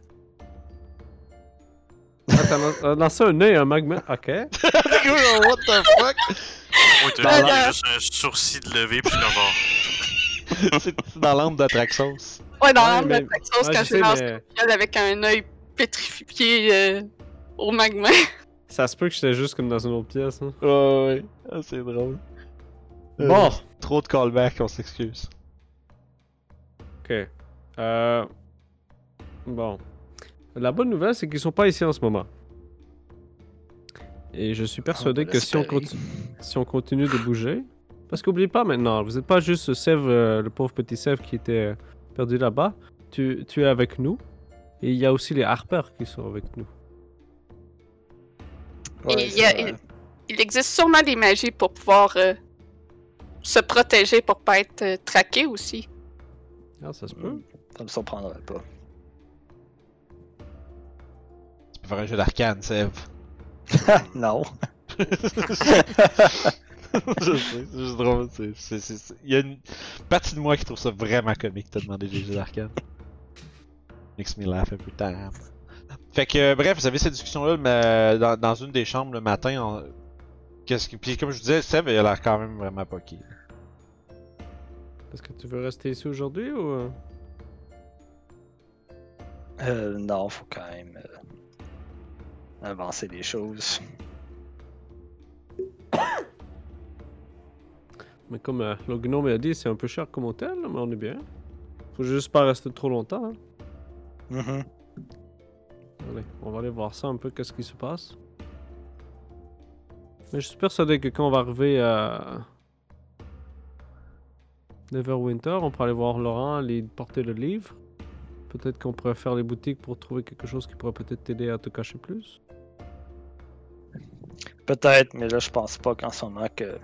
Ah, t'as lan- t'as lancé un œil, un magma... Ok. What the fuck? Oui, t'as juste un sourcil de lever, puis genre. c'est dans l'âme d'Atraxos. Ouais, dans Ouais, l'âme mais- Ouais, quand je j'ai lancé mais le avec un œil pétrifié euh, au magma. ça se peut que j'étais juste comme dans une autre pièce. Hein. Ouais, ouais. Ah, c'est drôle. Euh, Bon, Trop de callbacks, on s'excuse. Ok. Euh... Bon. La bonne nouvelle, c'est qu'ils sont pas ici en ce moment. Et je suis persuadé que si on, continue, si on continue de bouger... Parce qu'oubliez pas maintenant, vous n'êtes pas juste Sève, euh, le pauvre petit Sève qui était euh, perdu là-bas. Tu, tu es avec nous. Et il y a aussi les Harpers qui sont avec nous. Ouais, il y a- c'est vrai. Il existe sûrement des magies pour pouvoir euh, se protéger pour pas être euh, traqué aussi. Ah, ça se peut. Mm, Ça me surprendrait pas. Tu peux faire un jeu d'arcane, Sève. non. je sais, c'est juste drôle. Il y a une partie de moi qui trouve ça vraiment comique de demander des jeux d'arcane. Makes me laugh every time. Fait que, euh, bref, vous avez cette discussion-là mais, dans, dans une des chambres le matin. Qu'est-ce que... Puis comme je vous disais, Seb, il a l'air quand même vraiment poqué. Est-ce que tu veux rester ici aujourd'hui ou... euh? Euh, non, faut quand même euh, avancer les choses. Mais comme euh, le gnome a dit, c'est un peu cher comme hôtel, mais on est bien. Faut juste pas rester trop longtemps. hein. Mhm. Allez, on va aller voir ça un peu, qu'est-ce qui se passe. Mais je suis persuadé que quand on va arriver à Neverwinter, on pourra aller voir Laurent, aller porter le livre. Peut-être qu'on pourrait faire les boutiques pour trouver quelque chose qui pourrait peut-être t'aider à te cacher plus. Peut-être, mais là, je pense pas qu'en ce moment que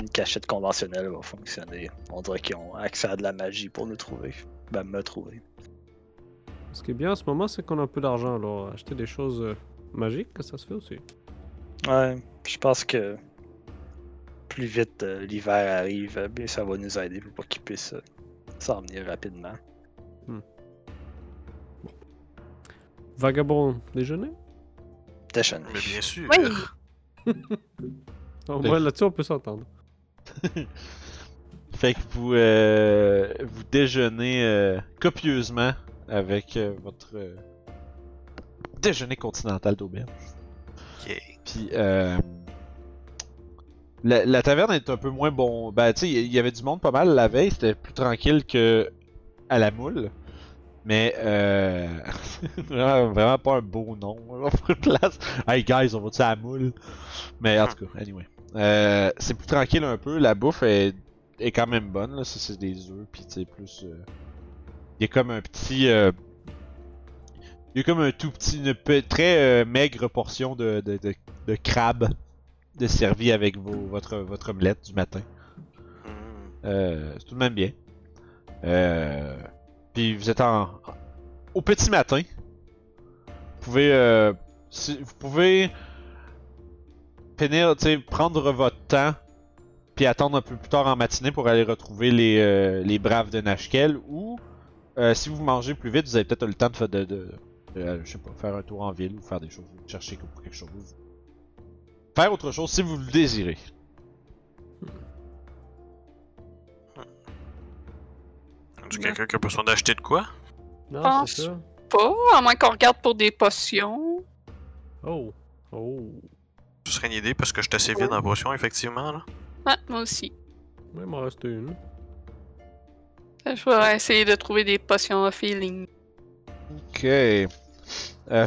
une cachette conventionnelle va fonctionner. On dirait qu'ils ont accès à de la magie pour nous trouver. Ben, me trouver. Ce qui est bien en ce moment, c'est qu'on a un peu d'argent, alors acheter des choses euh, magiques, ça se fait aussi. Ouais, je pense que plus vite euh, l'hiver arrive, euh, bien ça va nous aider pour pas qu'ils puissent euh, s'en venir rapidement. Vagabond déjeuner? Déchaîné. Mais bien sûr. Oui. Au moins là-dessus, on peut s'entendre. Fait que vous, euh, vous déjeunez euh, copieusement avec euh, votre euh, déjeuner continental d'auberge. Ok. Puis euh, la, taverne est un peu moins bon. Ben, tu sais, il y avait du monde pas mal la veille, c'était plus tranquille que à la moule. Mais euh, vraiment, pas un beau nom place. Hey guys, on va-tu à la moule? Mais en tout cas, anyway. Euh, c'est plus tranquille un peu, la bouffe est, quand même bonne, là. Ça, c'est des œufs, puis tu plus. euh, Il y a comme un petit. euh, Il y a comme un tout petit, une très euh, maigre portion de, de, de crabe de servi avec vos, votre, votre omelette du matin. Hmm. Euh, c'est tout de même bien. Euh, puis vous êtes en, au petit matin. Vous pouvez, euh, si- vous pouvez finir, prendre votre temps, puis attendre un peu plus tard en matinée pour aller retrouver les, euh, les braves de Nashkel, ou si vous mangez plus vite, vous avez peut-être le temps de, de, de, de, je sais pas, faire un tour en ville ou faire des choses, chercher pour quelque chose. Faire autre chose si vous le désirez. Tu quelqu'un qui a besoin d'acheter de quoi? Non, Pense- c'est ça. Pas, à moins qu'on regarde pour des potions. Oh. Oh. Ce serait une idée parce que je suis assez vide en potion, effectivement. Là. Ouais, moi aussi. Ouais, il m'en reste une. Je vais essayer de trouver des potions à feeling. Ok. Euh,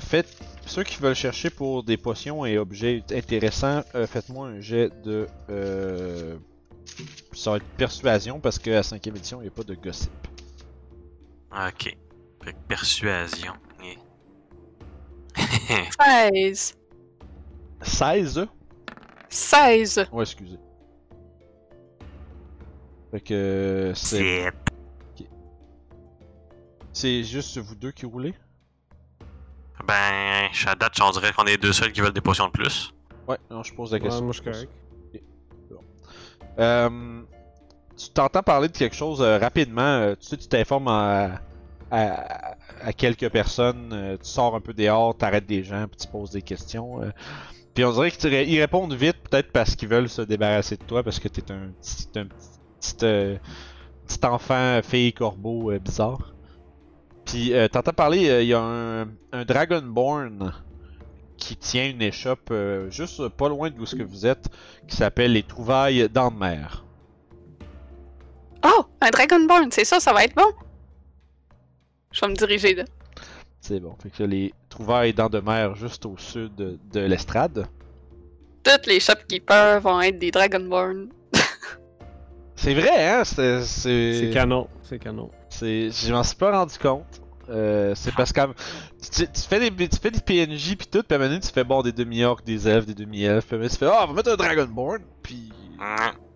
faites ceux qui veulent chercher pour des potions et objets intéressants, euh, faites-moi un jet de euh, ça va être persuasion parce qu'à 5 édition il n'y a pas de gossip. Ok. Fait que persuasion. Yeah. 16. 16 16. Ouais, excusez. Fait que euh, c'est Zip. c'est juste vous deux qui roulez? Ben, à date, on dirait qu'on est les deux seuls qui veulent des potions de plus. Ouais, non, je pose la Ouais, question. moi, je. Euh, tu t'entends parler de quelque chose euh, rapidement. euh, tu sais, tu t'informes à, à, à quelques personnes. euh, tu sors un peu dehors, t'arrêtes des gens, puis tu poses des questions. euh. puis on dirait qu'ils ils répondent vite, peut-être parce qu'ils veulent se débarrasser de toi, parce que t'es un petit, un petit, euh, petit enfant, fille, corbeau euh, bizarre. Puis euh, t'entends parler, euh, il y a un, un Dragonborn qui tient une échoppe euh, juste pas loin d'où ce que vous êtes qui s'appelle les trouvailles dans mer. Oh, un Dragonborn, c'est ça, ça va être bon. Je vais me diriger là. C'est bon. Fait que les trouvailles dans de mer juste au sud de, de l'estrade. Toutes les shopkeepers vont être des Dragonborn. C'est vrai, hein? C'est. canon. C'est canon. C'est- Je m'en suis pas rendu compte. Euh, c'est parce que tu, tu fais des, tu fais des PNJ pis tout, pis à un moment donné, tu fais bon des demi-orcs, des elfes, des demi-elfes, pis à un moment donné, tu fais ah, on va mettre un Dragonborn, puis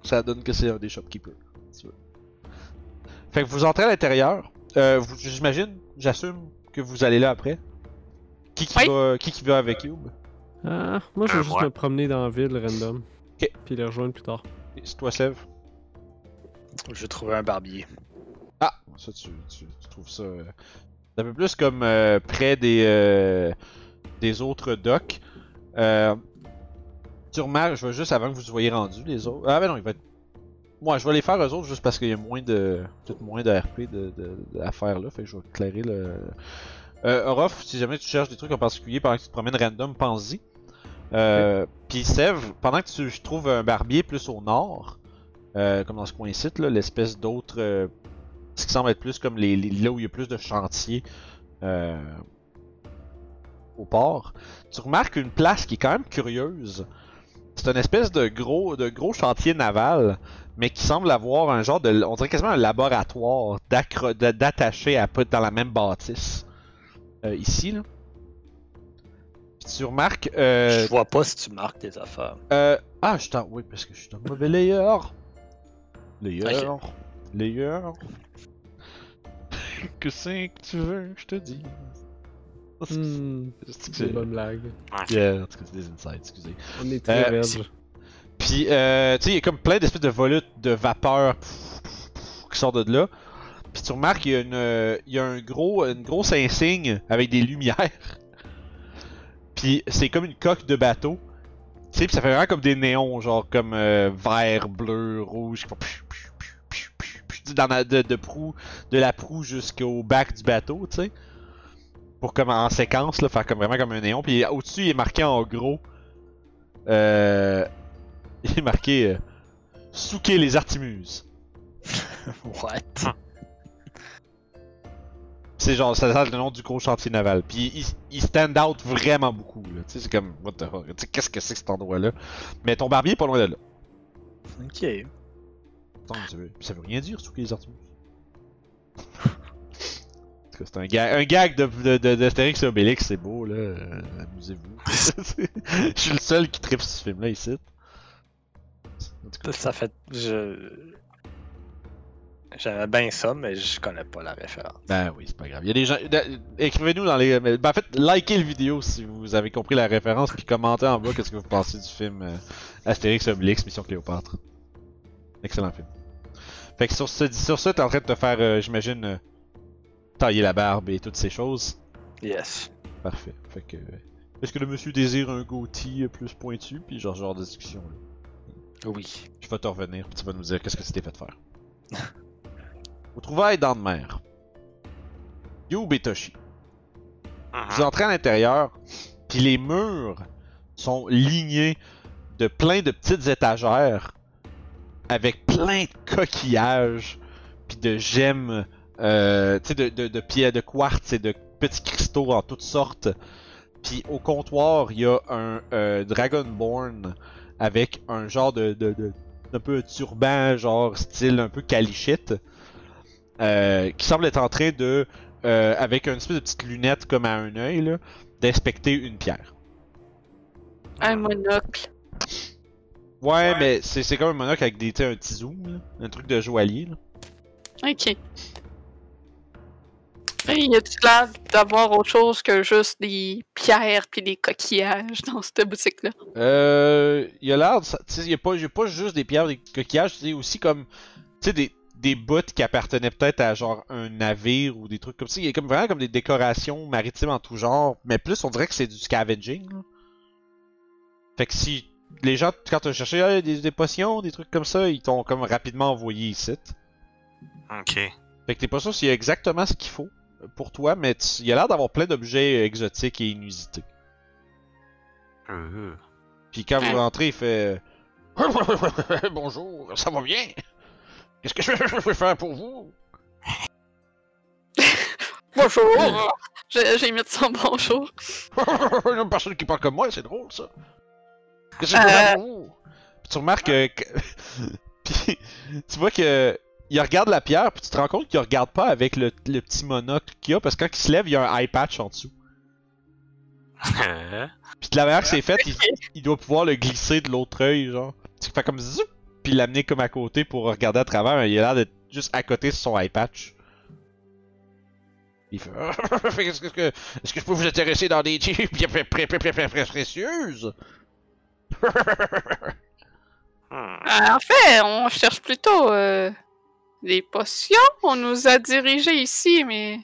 ça donne que c'est un des shopkeepers. si tu veux. Fait que vous entrez à l'intérieur. Euh, vous- J'imagine, j'assume que vous allez là après. Qui qui, Oui. va, qui, qui va avec Youb? Ah, moi, je vais Euh, juste ouais. me promener dans la ville random. Ok. Puis les rejoindre plus tard. Et C'est toi, Sev? Je vais trouver un barbier. Ah, ça, tu, tu, tu trouves ça euh, un peu plus comme euh, près des, euh, des autres docks. Euh, tu remarques, je vais juste avant que vous soyez rendus, les autres. Ah, ben non, il va être. Moi, je vais les faire eux autres juste parce qu'il y a moins de. Peut-être moins de RP de, de, de- à faire là. Fait que je vais éclairer le. Euh, Orof, si jamais tu cherches des trucs en particulier pendant que tu te promènes random, pense-y. Euh, Puis Sev, pendant que tu trouves un barbier plus au nord, euh, comme dans ce coin-ci, là, l'espèce d'autre. Ce qui semble être plus comme les, les- là où il y a plus de chantiers euh, au port, tu remarques une place qui est quand même curieuse. C'est une espèce de gros, de gros chantier naval, mais qui semble avoir un genre de, on dirait quasiment un laboratoire d'attaché à peu dans la même bâtisse. Euh, ici là. Puis tu remarques, euh, Je vois pas si tu marques tes affaires. euh, ah, je suis en... Oui, parce que je suis un mauvais layer. Layer. Layer. que c'est que tu veux que je te dise? Hmm, C'est que c'est c'est- une bonne blague. Ok. Yeah, en tout cas, c'est des insides, excusez. On est très Euh, verge. c'est- Puis, euh, tu sais, il y a comme plein d'espèces de volutes de vapeur pff, pff, pff, qui sortent de là. Puis tu remarques qu'il y a, une, euh, il y a un gros, une grosse insigne avec des lumières. Puis c'est comme une coque de bateau. Tu sais, puis ça fait vraiment comme des néons, genre comme euh, vert, bleu, rouge. qui font Dans la, de, de, proue, de la proue jusqu'au bac du bateau, tu sais. Pour comme en séquence, là, faire comme vraiment comme un néon. Puis au-dessus, il est marqué en gros. Euh, il est marqué euh, Souquer les Artimuses. What? C'est genre, ça c'est le nom du gros chantier naval. Puis il, il stand out vraiment beaucoup. là. Tu sais, c'est comme, what the fuck. Tu sais, qu'est-ce que c'est que cet endroit-là? Mais ton barbier est pas loin de là. Ok. Attends, ça veut, ça veut rien dire, Souquer les Artimuses. En tout cas, C'est un, ga- un gag de, d'Astérix et Obélix, c'est beau, là. Euh, amusez-vous. Je suis le seul qui tripe ce film-là ici. En tout cas, Ça fait. Je. J'aimais bien ça, mais je connais pas la référence. Ben oui, c'est pas grave. Il y a des gens. Écrivez-nous dans les. mais- Ben en fait, likez le vidéo si vous avez compris la référence, puis commentez en bas qu'est-ce que vous pensez du film euh, Astérix Obélix Mission Cléopâtre. Excellent film. Fait que sur ce, sur ça, t'es en train de te faire, euh, j'imagine, euh, tailler la barbe et toutes ces choses. Yes. Parfait. Fait que. euh, Est-ce que le monsieur désire un goatee plus pointu, puis genre genre de discussion là? Oui. Je vais te revenir, puis tu vas nous dire qu'est-ce que c'était fait faire. Au trouvailles dans de mer. Yu Betoshi. Vous Mhm. entrez à l'intérieur, puis les murs sont lignés de plein de petites étagères avec plein de coquillages, puis de gemmes, euh, tu sais, de, de, de pierres de quartz et de petits cristaux en toutes sortes. Puis au comptoir, il y a un euh, Dragonborn avec un genre de, de, un peu turban, genre style un peu calichite, euh, qui semble être en train de avec une espèce de petite lunette comme à un œil, d'inspecter une pierre. Un monocle. Ouais, Ouais. mais c'est c'est comme un monocle avec des, un petit zoom, là, un truc de joaillier. Là. Ok. Hey, y a-tu l'air d'avoir autre chose que juste des pierres puis des coquillages dans cette boutique-là? Euh, il y a l'air, il y a pas, il y a pas juste des pierres, des coquillages, c'est aussi comme, tu sais, des, des bouts qui appartenaient peut-être à genre un navire ou des trucs comme ça. Il y a comme vraiment comme des décorations maritimes en tout genre, mais plus on dirait que c'est du scavenging. là. Fait que si les gens, quand t'as cherché ah, des, des potions, des trucs comme ça, ils t'ont comme rapidement envoyé ici. Ok. Fait que t'es pas sûr s'il y a exactement ce qu'il faut pour toi, mais tu- il y a l'air d'avoir plein d'objets exotiques et inusités. Euh. Puis quand vous rentrez, il fait Bonjour, ça va bien? Qu'est-ce que je peux faire pour vous? Bonjour! J'ai mis de son bonjour. Il y a une personne qui parle comme moi, c'est drôle ça. Pour vous Puis tu remarques que. Puis tu vois que. Il regarde la pierre, puis tu te rends compte qu'il regarde pas avec le, le petit monocle qu'il a, parce que quand il se lève, il y a un eye patch en dessous. Puis de la manière que c'est fait, il, il doit pouvoir le glisser de l'autre œil, genre. Tu fais comme zoup, puis l'amener comme à côté pour regarder à travers, mais il a l'air d'être juste à côté sur son eye patch. Il fait Est-ce que, que je peux vous intéresser dans des types bien pré- pré- pré- pré- pré- pré- précieuses? Euh, en fait, on cherche plutôt euh, des potions. On nous a dirigés ici, mais.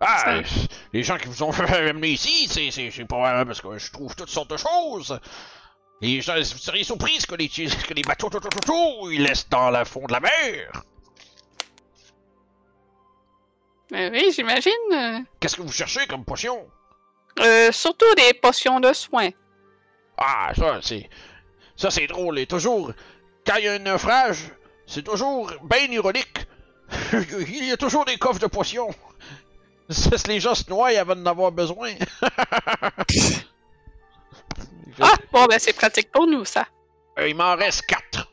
Ah, les gens qui vous ont amené ici, c'est, pas parce que je trouve toutes sortes de choses. Les gens, vous seriez surpris que les, que les bateaux, tout, tout, tout, tout, ils laissent dans le fond de la mer. mais oui, j'imagine. euh, Qu'est-ce que vous cherchez comme potion? Euh, surtout des potions de soins. Ah, ça, c'est. Ça, c'est drôle. Et toujours, quand il y a un naufrage, c'est toujours bien ironique. il y a toujours des coffres de potions. Ça, si les gens se noient avant d'en avoir besoin. Ah, bon, ben c'est pratique pour nous, ça. Euh, il m'en reste quatre.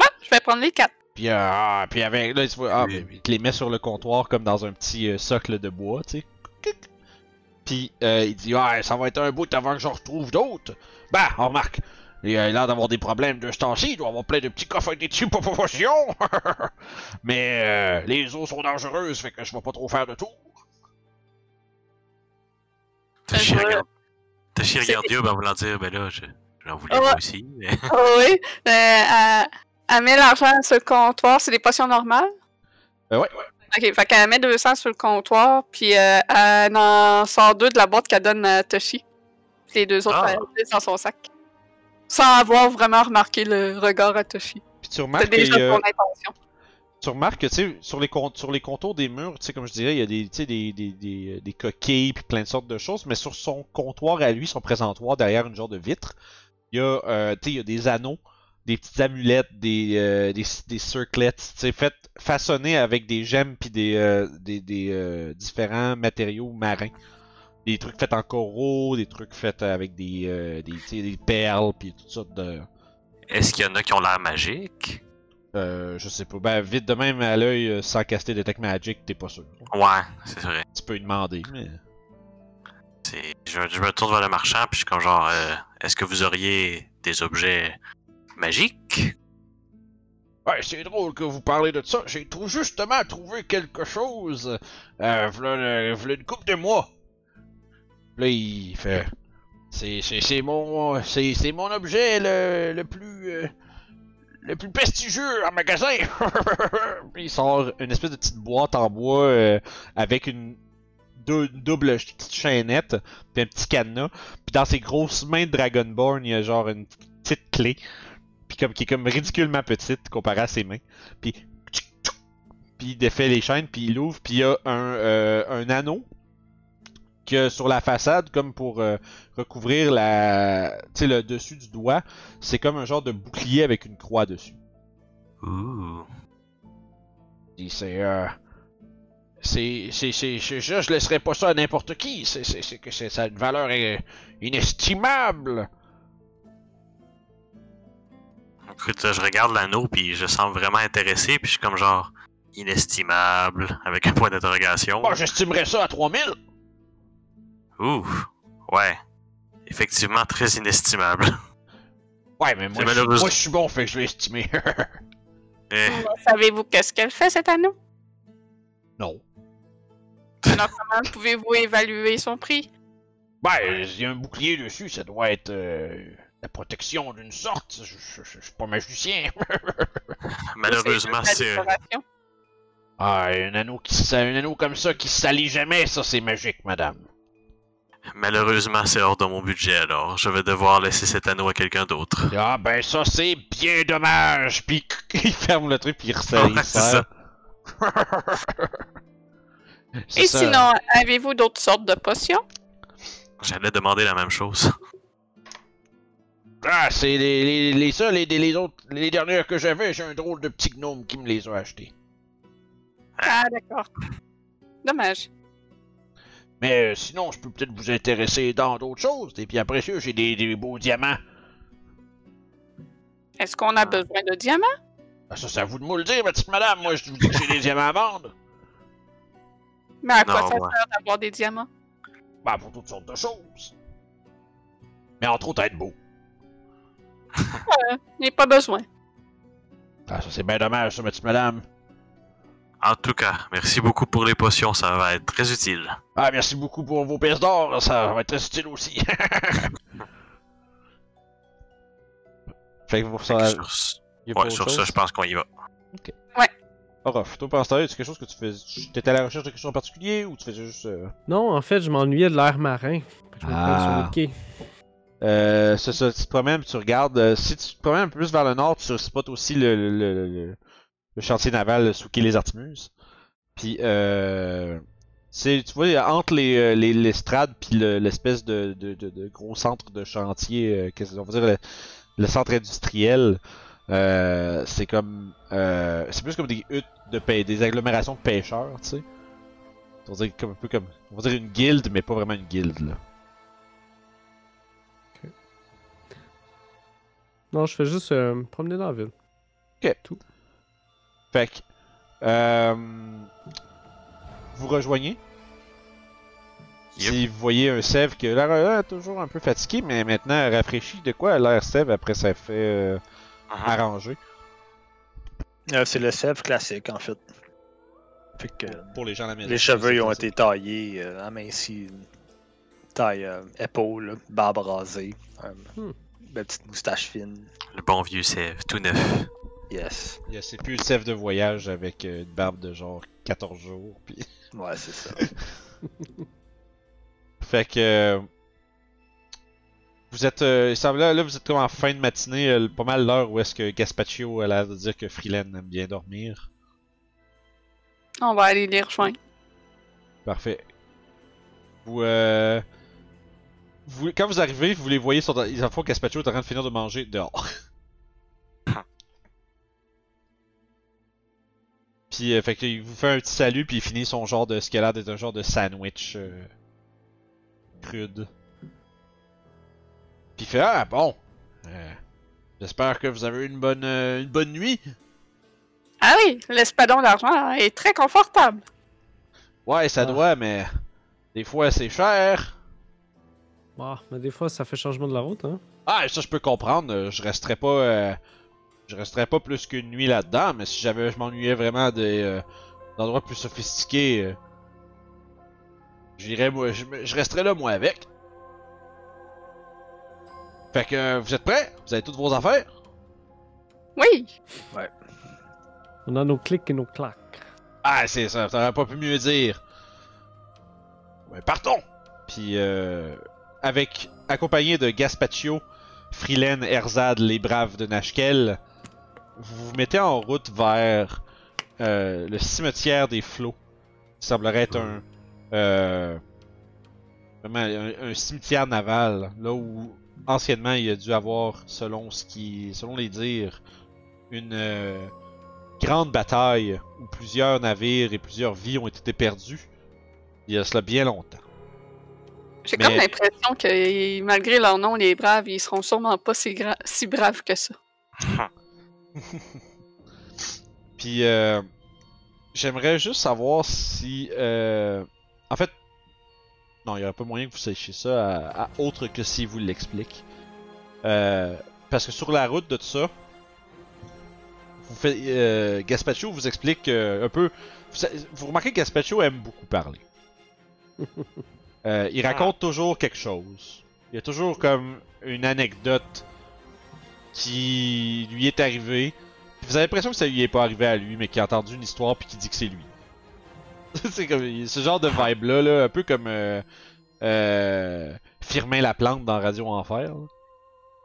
Ah, je vais prendre les quatre. Puis, euh, ah, puis avec. Là, tu vois, ah, Oui. il te les met sur le comptoir comme dans un petit euh, socle de bois, tu sais. Puis, euh, il dit, ouais, ça va être un bout avant que j'en retrouve d'autres. Bah, on remarque. Il a l'air d'avoir des problèmes de ce temps-ci. Il doit avoir plein de petits coffres avec des tubes pour potions. Mais euh, les eaux sont dangereuses, fait que je vais pas trop faire de tour. T'as chié Euh, regarde. Regarder Yob en voulant dire, ben là, je... J'en voulais Ah ouais. aussi, mais... Oh oui. Euh, elle, elle met l'argent sur le comptoir. C'est des potions normales? Euh, ouais. Ok, fait qu'elle met 200 sur le comptoir, puis euh, elle en sort deux de la boîte qu'elle donne à Toshi. Puis les deux autres, Ah. elle dans son sac. Sans avoir vraiment remarqué le regard à Toshi. Puis tu C'est remarques déjà a- son intention. tu remarques que tu sais sur les sur les contours des murs, tu sais comme je dirais, il y a des des, des, des, des coquilles puis plein de sortes de choses, mais sur son comptoir à lui, son présentoir derrière une genre de vitre, il y a euh, tu sais il y a des anneaux, des petites amulettes, des euh, des, des circlets, tu sais faites façonnés avec des gemmes puis des euh, des, des euh, différents matériaux marins. Des trucs faits en coraux, des trucs faits avec des euh, des, perles puis toutes sortes de Est-ce qu'il y en a qui ont l'air magiques? euh, je sais pas. Ben, vite de même à l'œil, euh, sans caster Detect Magic, t'es pas sûr. Ouais, c'est vrai. Tu peux lui demander, mais. Je, je me tourne vers le marchand, puis je suis comme genre, euh, est-ce que vous auriez des objets magiques? Ouais, c'est drôle que vous parlez de ça. J'ai justement trouvé quelque chose. Euh, v'là, le- v'là une couple de mois. Là, il fait. C'est, mon. C'est, mon objet le, le plus. euh, le plus prestigieux en magasin. Il sort une espèce de petite boîte en bois euh, avec une, double petite chaînette, puis un petit cadenas. Puis dans ses grosses mains de Dragonborn, il y a genre une petite clé. Puis comme qui est comme ridiculement petite comparée à ses mains. Puis puis il défait les chaînes, puis il ouvre, puis il y a un, euh, un anneau que sur la façade, comme pour euh, recouvrir la, tu sais, le dessus du doigt, c'est comme un genre de bouclier avec une croix dessus. Et c'est, euh, c'est, c'est, c'est, c'est- ça, je laisserai pas ça à n'importe qui. C'est, c'est, c'est que c'est, une valeur euh, inestimable. Écoute, je regarde l'anneau, puis je sens vraiment intéressé, puis je suis comme genre, inestimable, avec un point d'interrogation. Bon, j'estimerais ça à 3000. Ouh. Ouais. Effectivement, très inestimable. Ouais, mais moi, je, malheureux. moi, je suis bon, fait que je l'ai estimé. Eh, Savez-vous qu'est-ce qu'elle fait, cet anneau? non. Alors, comment pouvez-vous évaluer son prix? Ben, il y a un bouclier dessus, ça doit être euh, la protection d'une sorte. Je, je- je- je suis pas magicien. malheureusement, c'est. ah, un anneau qui un anneau comme ça qui salit jamais, ça c'est magique, madame. Malheureusement, c'est hors de mon budget, alors je vais devoir laisser cet anneau à quelqu'un d'autre. Ah ben ça c'est bien dommage. Puis il ferme le truc puis il resserre. Ouais, c'est. C'est Et ça. sinon, avez-vous d'autres sortes de potions? J'allais demander la même chose. Ah, c'est les, les, les ça, les, les autres, les dernières que j'avais, j'ai un drôle de petit gnome qui me les a achetées. Ah, d'accord. Dommage. Mais euh, sinon, je peux peut-être vous intéresser dans d'autres choses. Des biens précieux, j'ai des, des beaux diamants. Est-ce qu'on a besoin de diamants? Ah, ça, c'est à vous de me le dire, ma petite madame. Moi, je vous dis que j'ai des diamants à vendre. Mais à quoi Non, ça sert d'avoir des diamants? Ben, pour toutes sortes de choses. Mais entre autres, être beau. Euh, a pas besoin. Ah, ça, c'est bien dommage, ça, ma petite madame. En tout cas, merci beaucoup pour les potions, ça va être très utile. Ah, merci beaucoup pour vos pièces d'or. Ça va être très utile aussi. fait que pour ça, Fait que sur ouais, sur chose? ça, je pense qu'on y va. Orof, toi, pendant ce temps-là, c'est quelque chose que tu fais. T'étais à la recherche de quelque chose en particulier ou tu faisais juste. Euh, Non, en fait, je m'ennuyais de l'air marin. Je me Ah. sur le quai. Euh, ça, tu te promènes, tu regardes. euh, si tu te promènes un peu plus vers le nord, tu spots aussi le, le, le, le- chantier naval sous quai les Artemuses. Puis, euh, c'est, tu vois, entre les, euh, les, l'estrade puis le- l'espèce de, de, de, gros centre de chantier, euh, qu'est-ce qu'on va dire, le, le centre industriel, euh, c'est comme, euh, c'est plus comme des huttes de pêche, des agglomérations de pêcheurs, tu sais. On va dire comme un peu comme, on va dire une guilde, mais pas vraiment une guilde là. Non, je fais juste euh, me promener dans la ville. Fait que, euh, vous rejoignez. Yep. Si vous voyez un Sève qui a l'air euh, toujours un peu fatigué, mais maintenant rafraîchi, de quoi a l'air Sève après ça fait euh, Mhm. arrangé? Euh, c'est le sève classique, en fait. Fait que pour les gens à la maison. les cheveux ils ont été taillés, euh, amincis, taille euh, épaule, barbe rasée. Euh, Belle petite moustache fine. Le bon vieux sève, tout neuf. Yes. Il y a- C'est plus le chef de voyage avec euh, une barbe de genre 14 jours. Puis... Ouais, c'est ça. Fait que. euh, Vous êtes. euh, il semble là, là, vous êtes comme en fin de matinée, euh, pas mal l'heure où est-ce que Gaspaccio a l'air de dire que Freeland aime bien dormir. On va aller les rejoindre. Parfait. Vous, euh, vous, quand vous arrivez, vous les voyez sur. Ils en font Gaspaccio est en train de finir de manger dehors. puis, euh, fait il vous fait un petit salut, puis il finit son genre de. Ce qui a l'air d'être un genre de sandwich. euh, crude. Puis il fait Ah, bon. Euh, J'espère que vous avez eu une bonne, euh, une bonne nuit. Ah oui, l'espadon d'argent est très confortable. Ouais, ça Ah. doit, mais. Des fois, c'est cher. Ah, mais des fois, ça fait changement de la route, hein. Ah, ça je peux comprendre. euh, Je resterais pas, euh, je resterais pas plus qu'une nuit là-dedans, mais si j'avais, je m'ennuyais vraiment des euh, d'endroits plus sophistiqués, euh, j'irais moi, je, resterais là moi avec. Fait que vous êtes prêts? Vous avez toutes vos affaires? Oui, On a nos clics et nos claques. Ah, c'est ça. T'aurais pas pu mieux dire. Ouais, partons. Puis euh, avec accompagné de Gaspaccio, Frilen, Erzad, les braves de Nashkel, vous vous mettez en route vers euh, le cimetière des flots. Qui semblerait être un, euh, un, cimetière naval, là où anciennement il y a dû avoir, selon ce qui, selon les dires, une euh, grande bataille où plusieurs navires et plusieurs vies ont été perdus. Il y a cela bien longtemps. J'ai Mais- comme l'impression que malgré leur nom, les braves, ils seront sûrement pas si, gra- si braves que ça. Puis euh, j'aimerais juste savoir si, euh, en fait, non, il y aurait pas moyen que vous sachiez ça, à, à- autre que si vous l'explique. Euh, parce que sur la route de tout ça, vous euh, vous explique euh, un peu. Vous, vous remarquez que Gaspaccio aime beaucoup parler. Euh, il raconte toujours quelque chose. Il y a toujours comme une anecdote qui lui est arrivée. Puis vous avez l'impression que ça lui est pas arrivé à lui, mais qu'il a entendu une histoire puis qu'il dit que c'est lui. c'est comme ce genre de vibe là, là un peu comme euh, euh, Firmin Laplante dans Radio Enfer.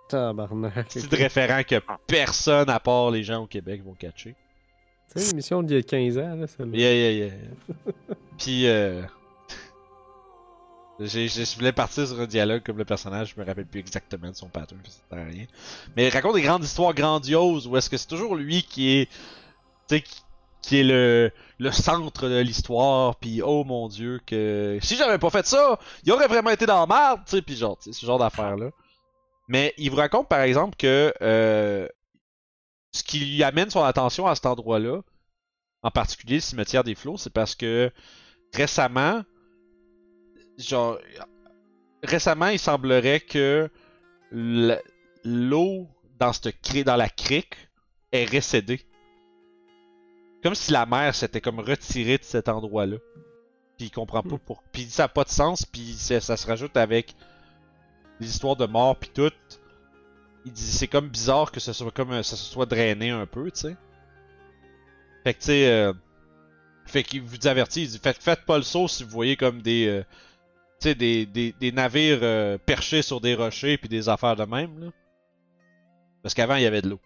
Tabarnak. C'est de référent que personne à part les gens au Québec vont catcher. C'est une émission d'il y a 15 ans, là, celle-là. Yeah, yeah, yeah. Puis, euh... je voulais partir sur un dialogue comme le personnage, je me rappelle plus exactement de son pattern, ça sert à rien. Mais il raconte des grandes histoires grandioses où est-ce que c'est toujours lui qui est, tu sais, qui, qui est le, le centre de l'histoire, puis oh mon dieu, que si j'avais pas fait ça, il aurait vraiment été dans la merde, tu sais, puis genre, tu sais, ce genre d'affaires-là. Mais il vous raconte par exemple que euh, ce qui lui amène son attention à cet endroit-là, en particulier le cimetière des flots, c'est parce que récemment, genre, récemment, il semblerait que l'eau dans cette cri- dans la crique est récédée. Comme si la mer s'était comme retirée de cet endroit-là. Puis il comprend pas pour. Puis il dit ça n'a pas de sens, puis ça se rajoute avec les histoires de mort puis tout. Il dit c'est comme bizarre que ça soit comme euh, ça se soit drainé un peu, tu sais. Fait que tu sais, euh, fait qu'il vous avertit, il dit faites, faites pas le saut si vous voyez comme des, euh, sais, des, des, navires euh, perchés sur des rochers puis des affaires de même là. Parce qu'avant il y avait de l'eau.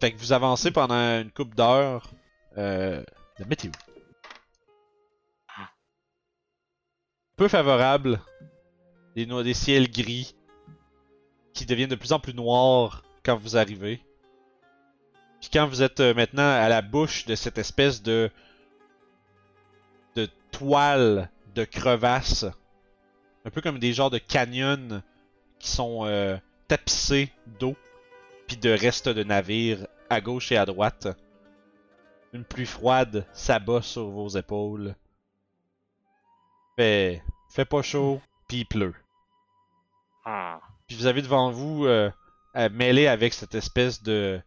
Fait que vous avancez pendant une coupe d'heures. Euh, la météo. Peu favorable. Des, no- des ciels gris qui deviennent de plus en plus noirs quand vous arrivez. Puis quand vous êtes euh, maintenant à la bouche de cette espèce de de crevasses, un peu comme des genres de canyons qui sont euh, tapissés d'eau puis de restes de navires à gauche et à droite. Une pluie froide s'abat sur vos épaules. Fait, fait pas chaud, puis il pleut. Hmm. Puis vous avez devant vous, euh, à mêler avec cette espèce de,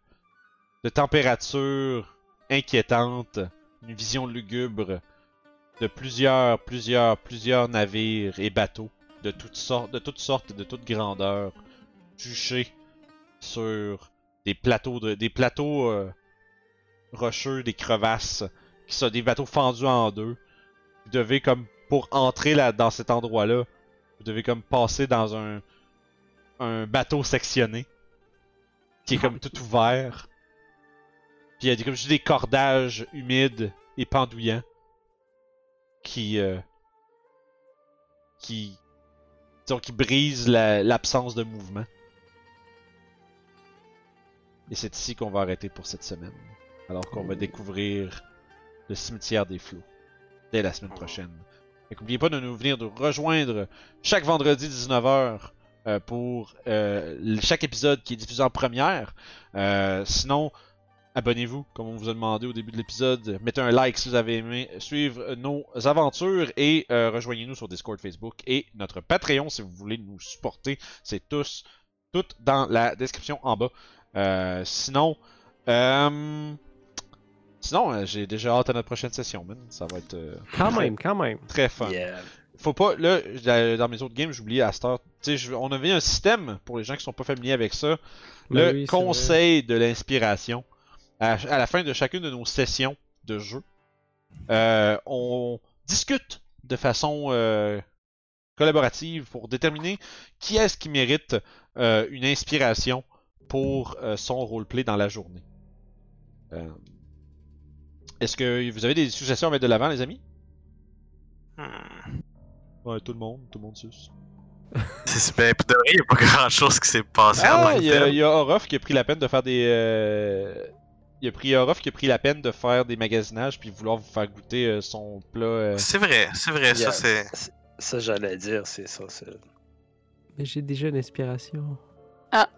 de température inquiétante, une vision lugubre de plusieurs, plusieurs, plusieurs navires et bateaux de toutes sortes, de toutes sortes et de toutes grandeurs juchés sur des plateaux de, des plateaux euh, rocheux, des crevasses, qui sont des bateaux fendus en deux. Vous devez comme pour entrer là dans cet endroit-là, vous devez comme passer dans un un bateau sectionné qui est comme tout ouvert. Puis il y a comme juste des cordages humides et pendouillants qui euh, qui disons qui brisent la- l'absence de mouvement. Et c'est ici qu'on va arrêter pour cette semaine. Alors qu'on va découvrir le cimetière des flots dès la semaine prochaine. Fait qu'oubliez pas de nous venir de rejoindre chaque vendredi 19h euh, pour euh, chaque épisode qui est diffusé en première. Euh, sinon, abonnez-vous, comme on vous a demandé au début de l'épisode. Mettez un like si vous avez aimé suivre nos aventures et euh, rejoignez-nous sur Discord, Facebook et notre Patreon si vous voulez nous supporter. C'est tous, tout dans la description en bas. Euh, sinon, euh, sinon, euh, j'ai déjà hâte à notre prochaine session, man. Ça va être euh, Quand même, quand même. très fun Yeah. faut pas là dans mes autres games j'oubliais à je- on avait un système pour les gens qui sont pas familiers avec ça le Ben oui, c'est conseil de l'inspiration à, à la fin de chacune de nos sessions de jeu euh, on discute de façon euh, collaborative pour déterminer qui est-ce qui mérite euh, une inspiration pour euh, son roleplay dans la journée Euh, est-ce que vous avez des suggestions à mettre de l'avant les amis? Hmm. ouais tout le monde tout le monde suce C'est ben, pour de vrai, il n'y a pas grand chose qui s'est passé Ah, que il y, a- tel. il y a Orof qui a pris la peine de faire des. euh, Il a pris Orof qui a pris la peine de faire des magasinages puis vouloir vous faire goûter euh, son plat. euh. C'est vrai, c'est vrai, Yeah. ça c'est. Ça, j'allais dire, c'est ça. c'est- Mais j'ai déjà une inspiration.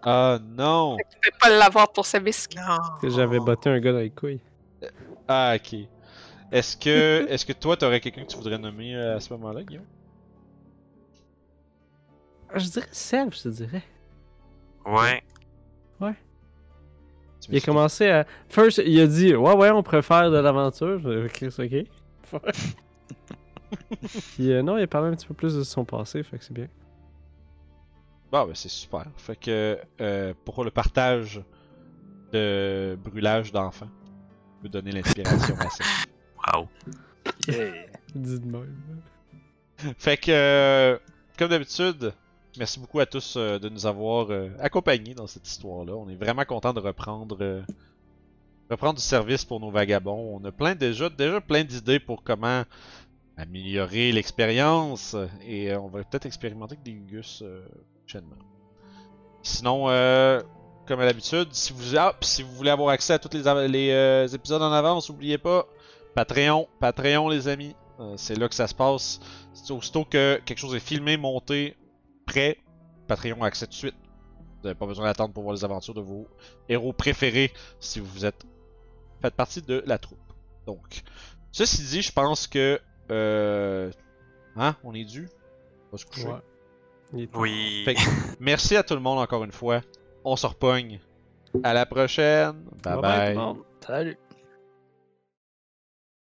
Ah non! Tu peux pas l'avoir pour ce bisque. Non. Que j'avais botté un gars dans les couilles. Ah ok. Est-ce que est-ce que toi t'aurais quelqu'un que tu voudrais nommer euh, à ce moment-là, Guillaume? Ah, Je dirais Sèvres, je te dirais. Ouais. Tu Il a commencé à. First, il a dit Ouais, ouais, on préfère de l'aventure. Je dis, Chris, ok. Puis euh, non, il a parlé un petit peu plus de son passé, fait que c'est bien. Bon, ben c'est super. Fait que euh, pour le partage de brûlage d'enfants, je peux donner l'inspiration à ça. Wow. Yeah. Dis de même. Fait que, euh, comme d'habitude, merci beaucoup à tous euh, de nous avoir euh, accompagnés dans cette histoire-là. On est vraiment content de reprendre, euh, reprendre du service pour nos vagabonds. On a plein déjà, déjà plein d'idées pour comment améliorer l'expérience et on va peut-être expérimenter avec des gus euh, prochainement. Sinon, comme à l'habitude, si vous ah, si vous voulez avoir accès à tous les, les, épisodes en avance, n'oubliez pas Patreon, Patreon les amis, c'est là que ça se passe. Aussitôt que quelque chose est filmé, monté, prêt, Patreon a accès tout de suite. Vous n'avez pas besoin d'attendre pour voir les aventures de vos héros préférés si vous êtes faites partie de la troupe. Donc, ceci dit, je pense que euh, hein, on est dû? On va se coucher? Ouais. Oui. Fait que, merci à tout le monde encore une fois. On se repogne. À la prochaine. Bye Bye bye. tout le monde. Salut.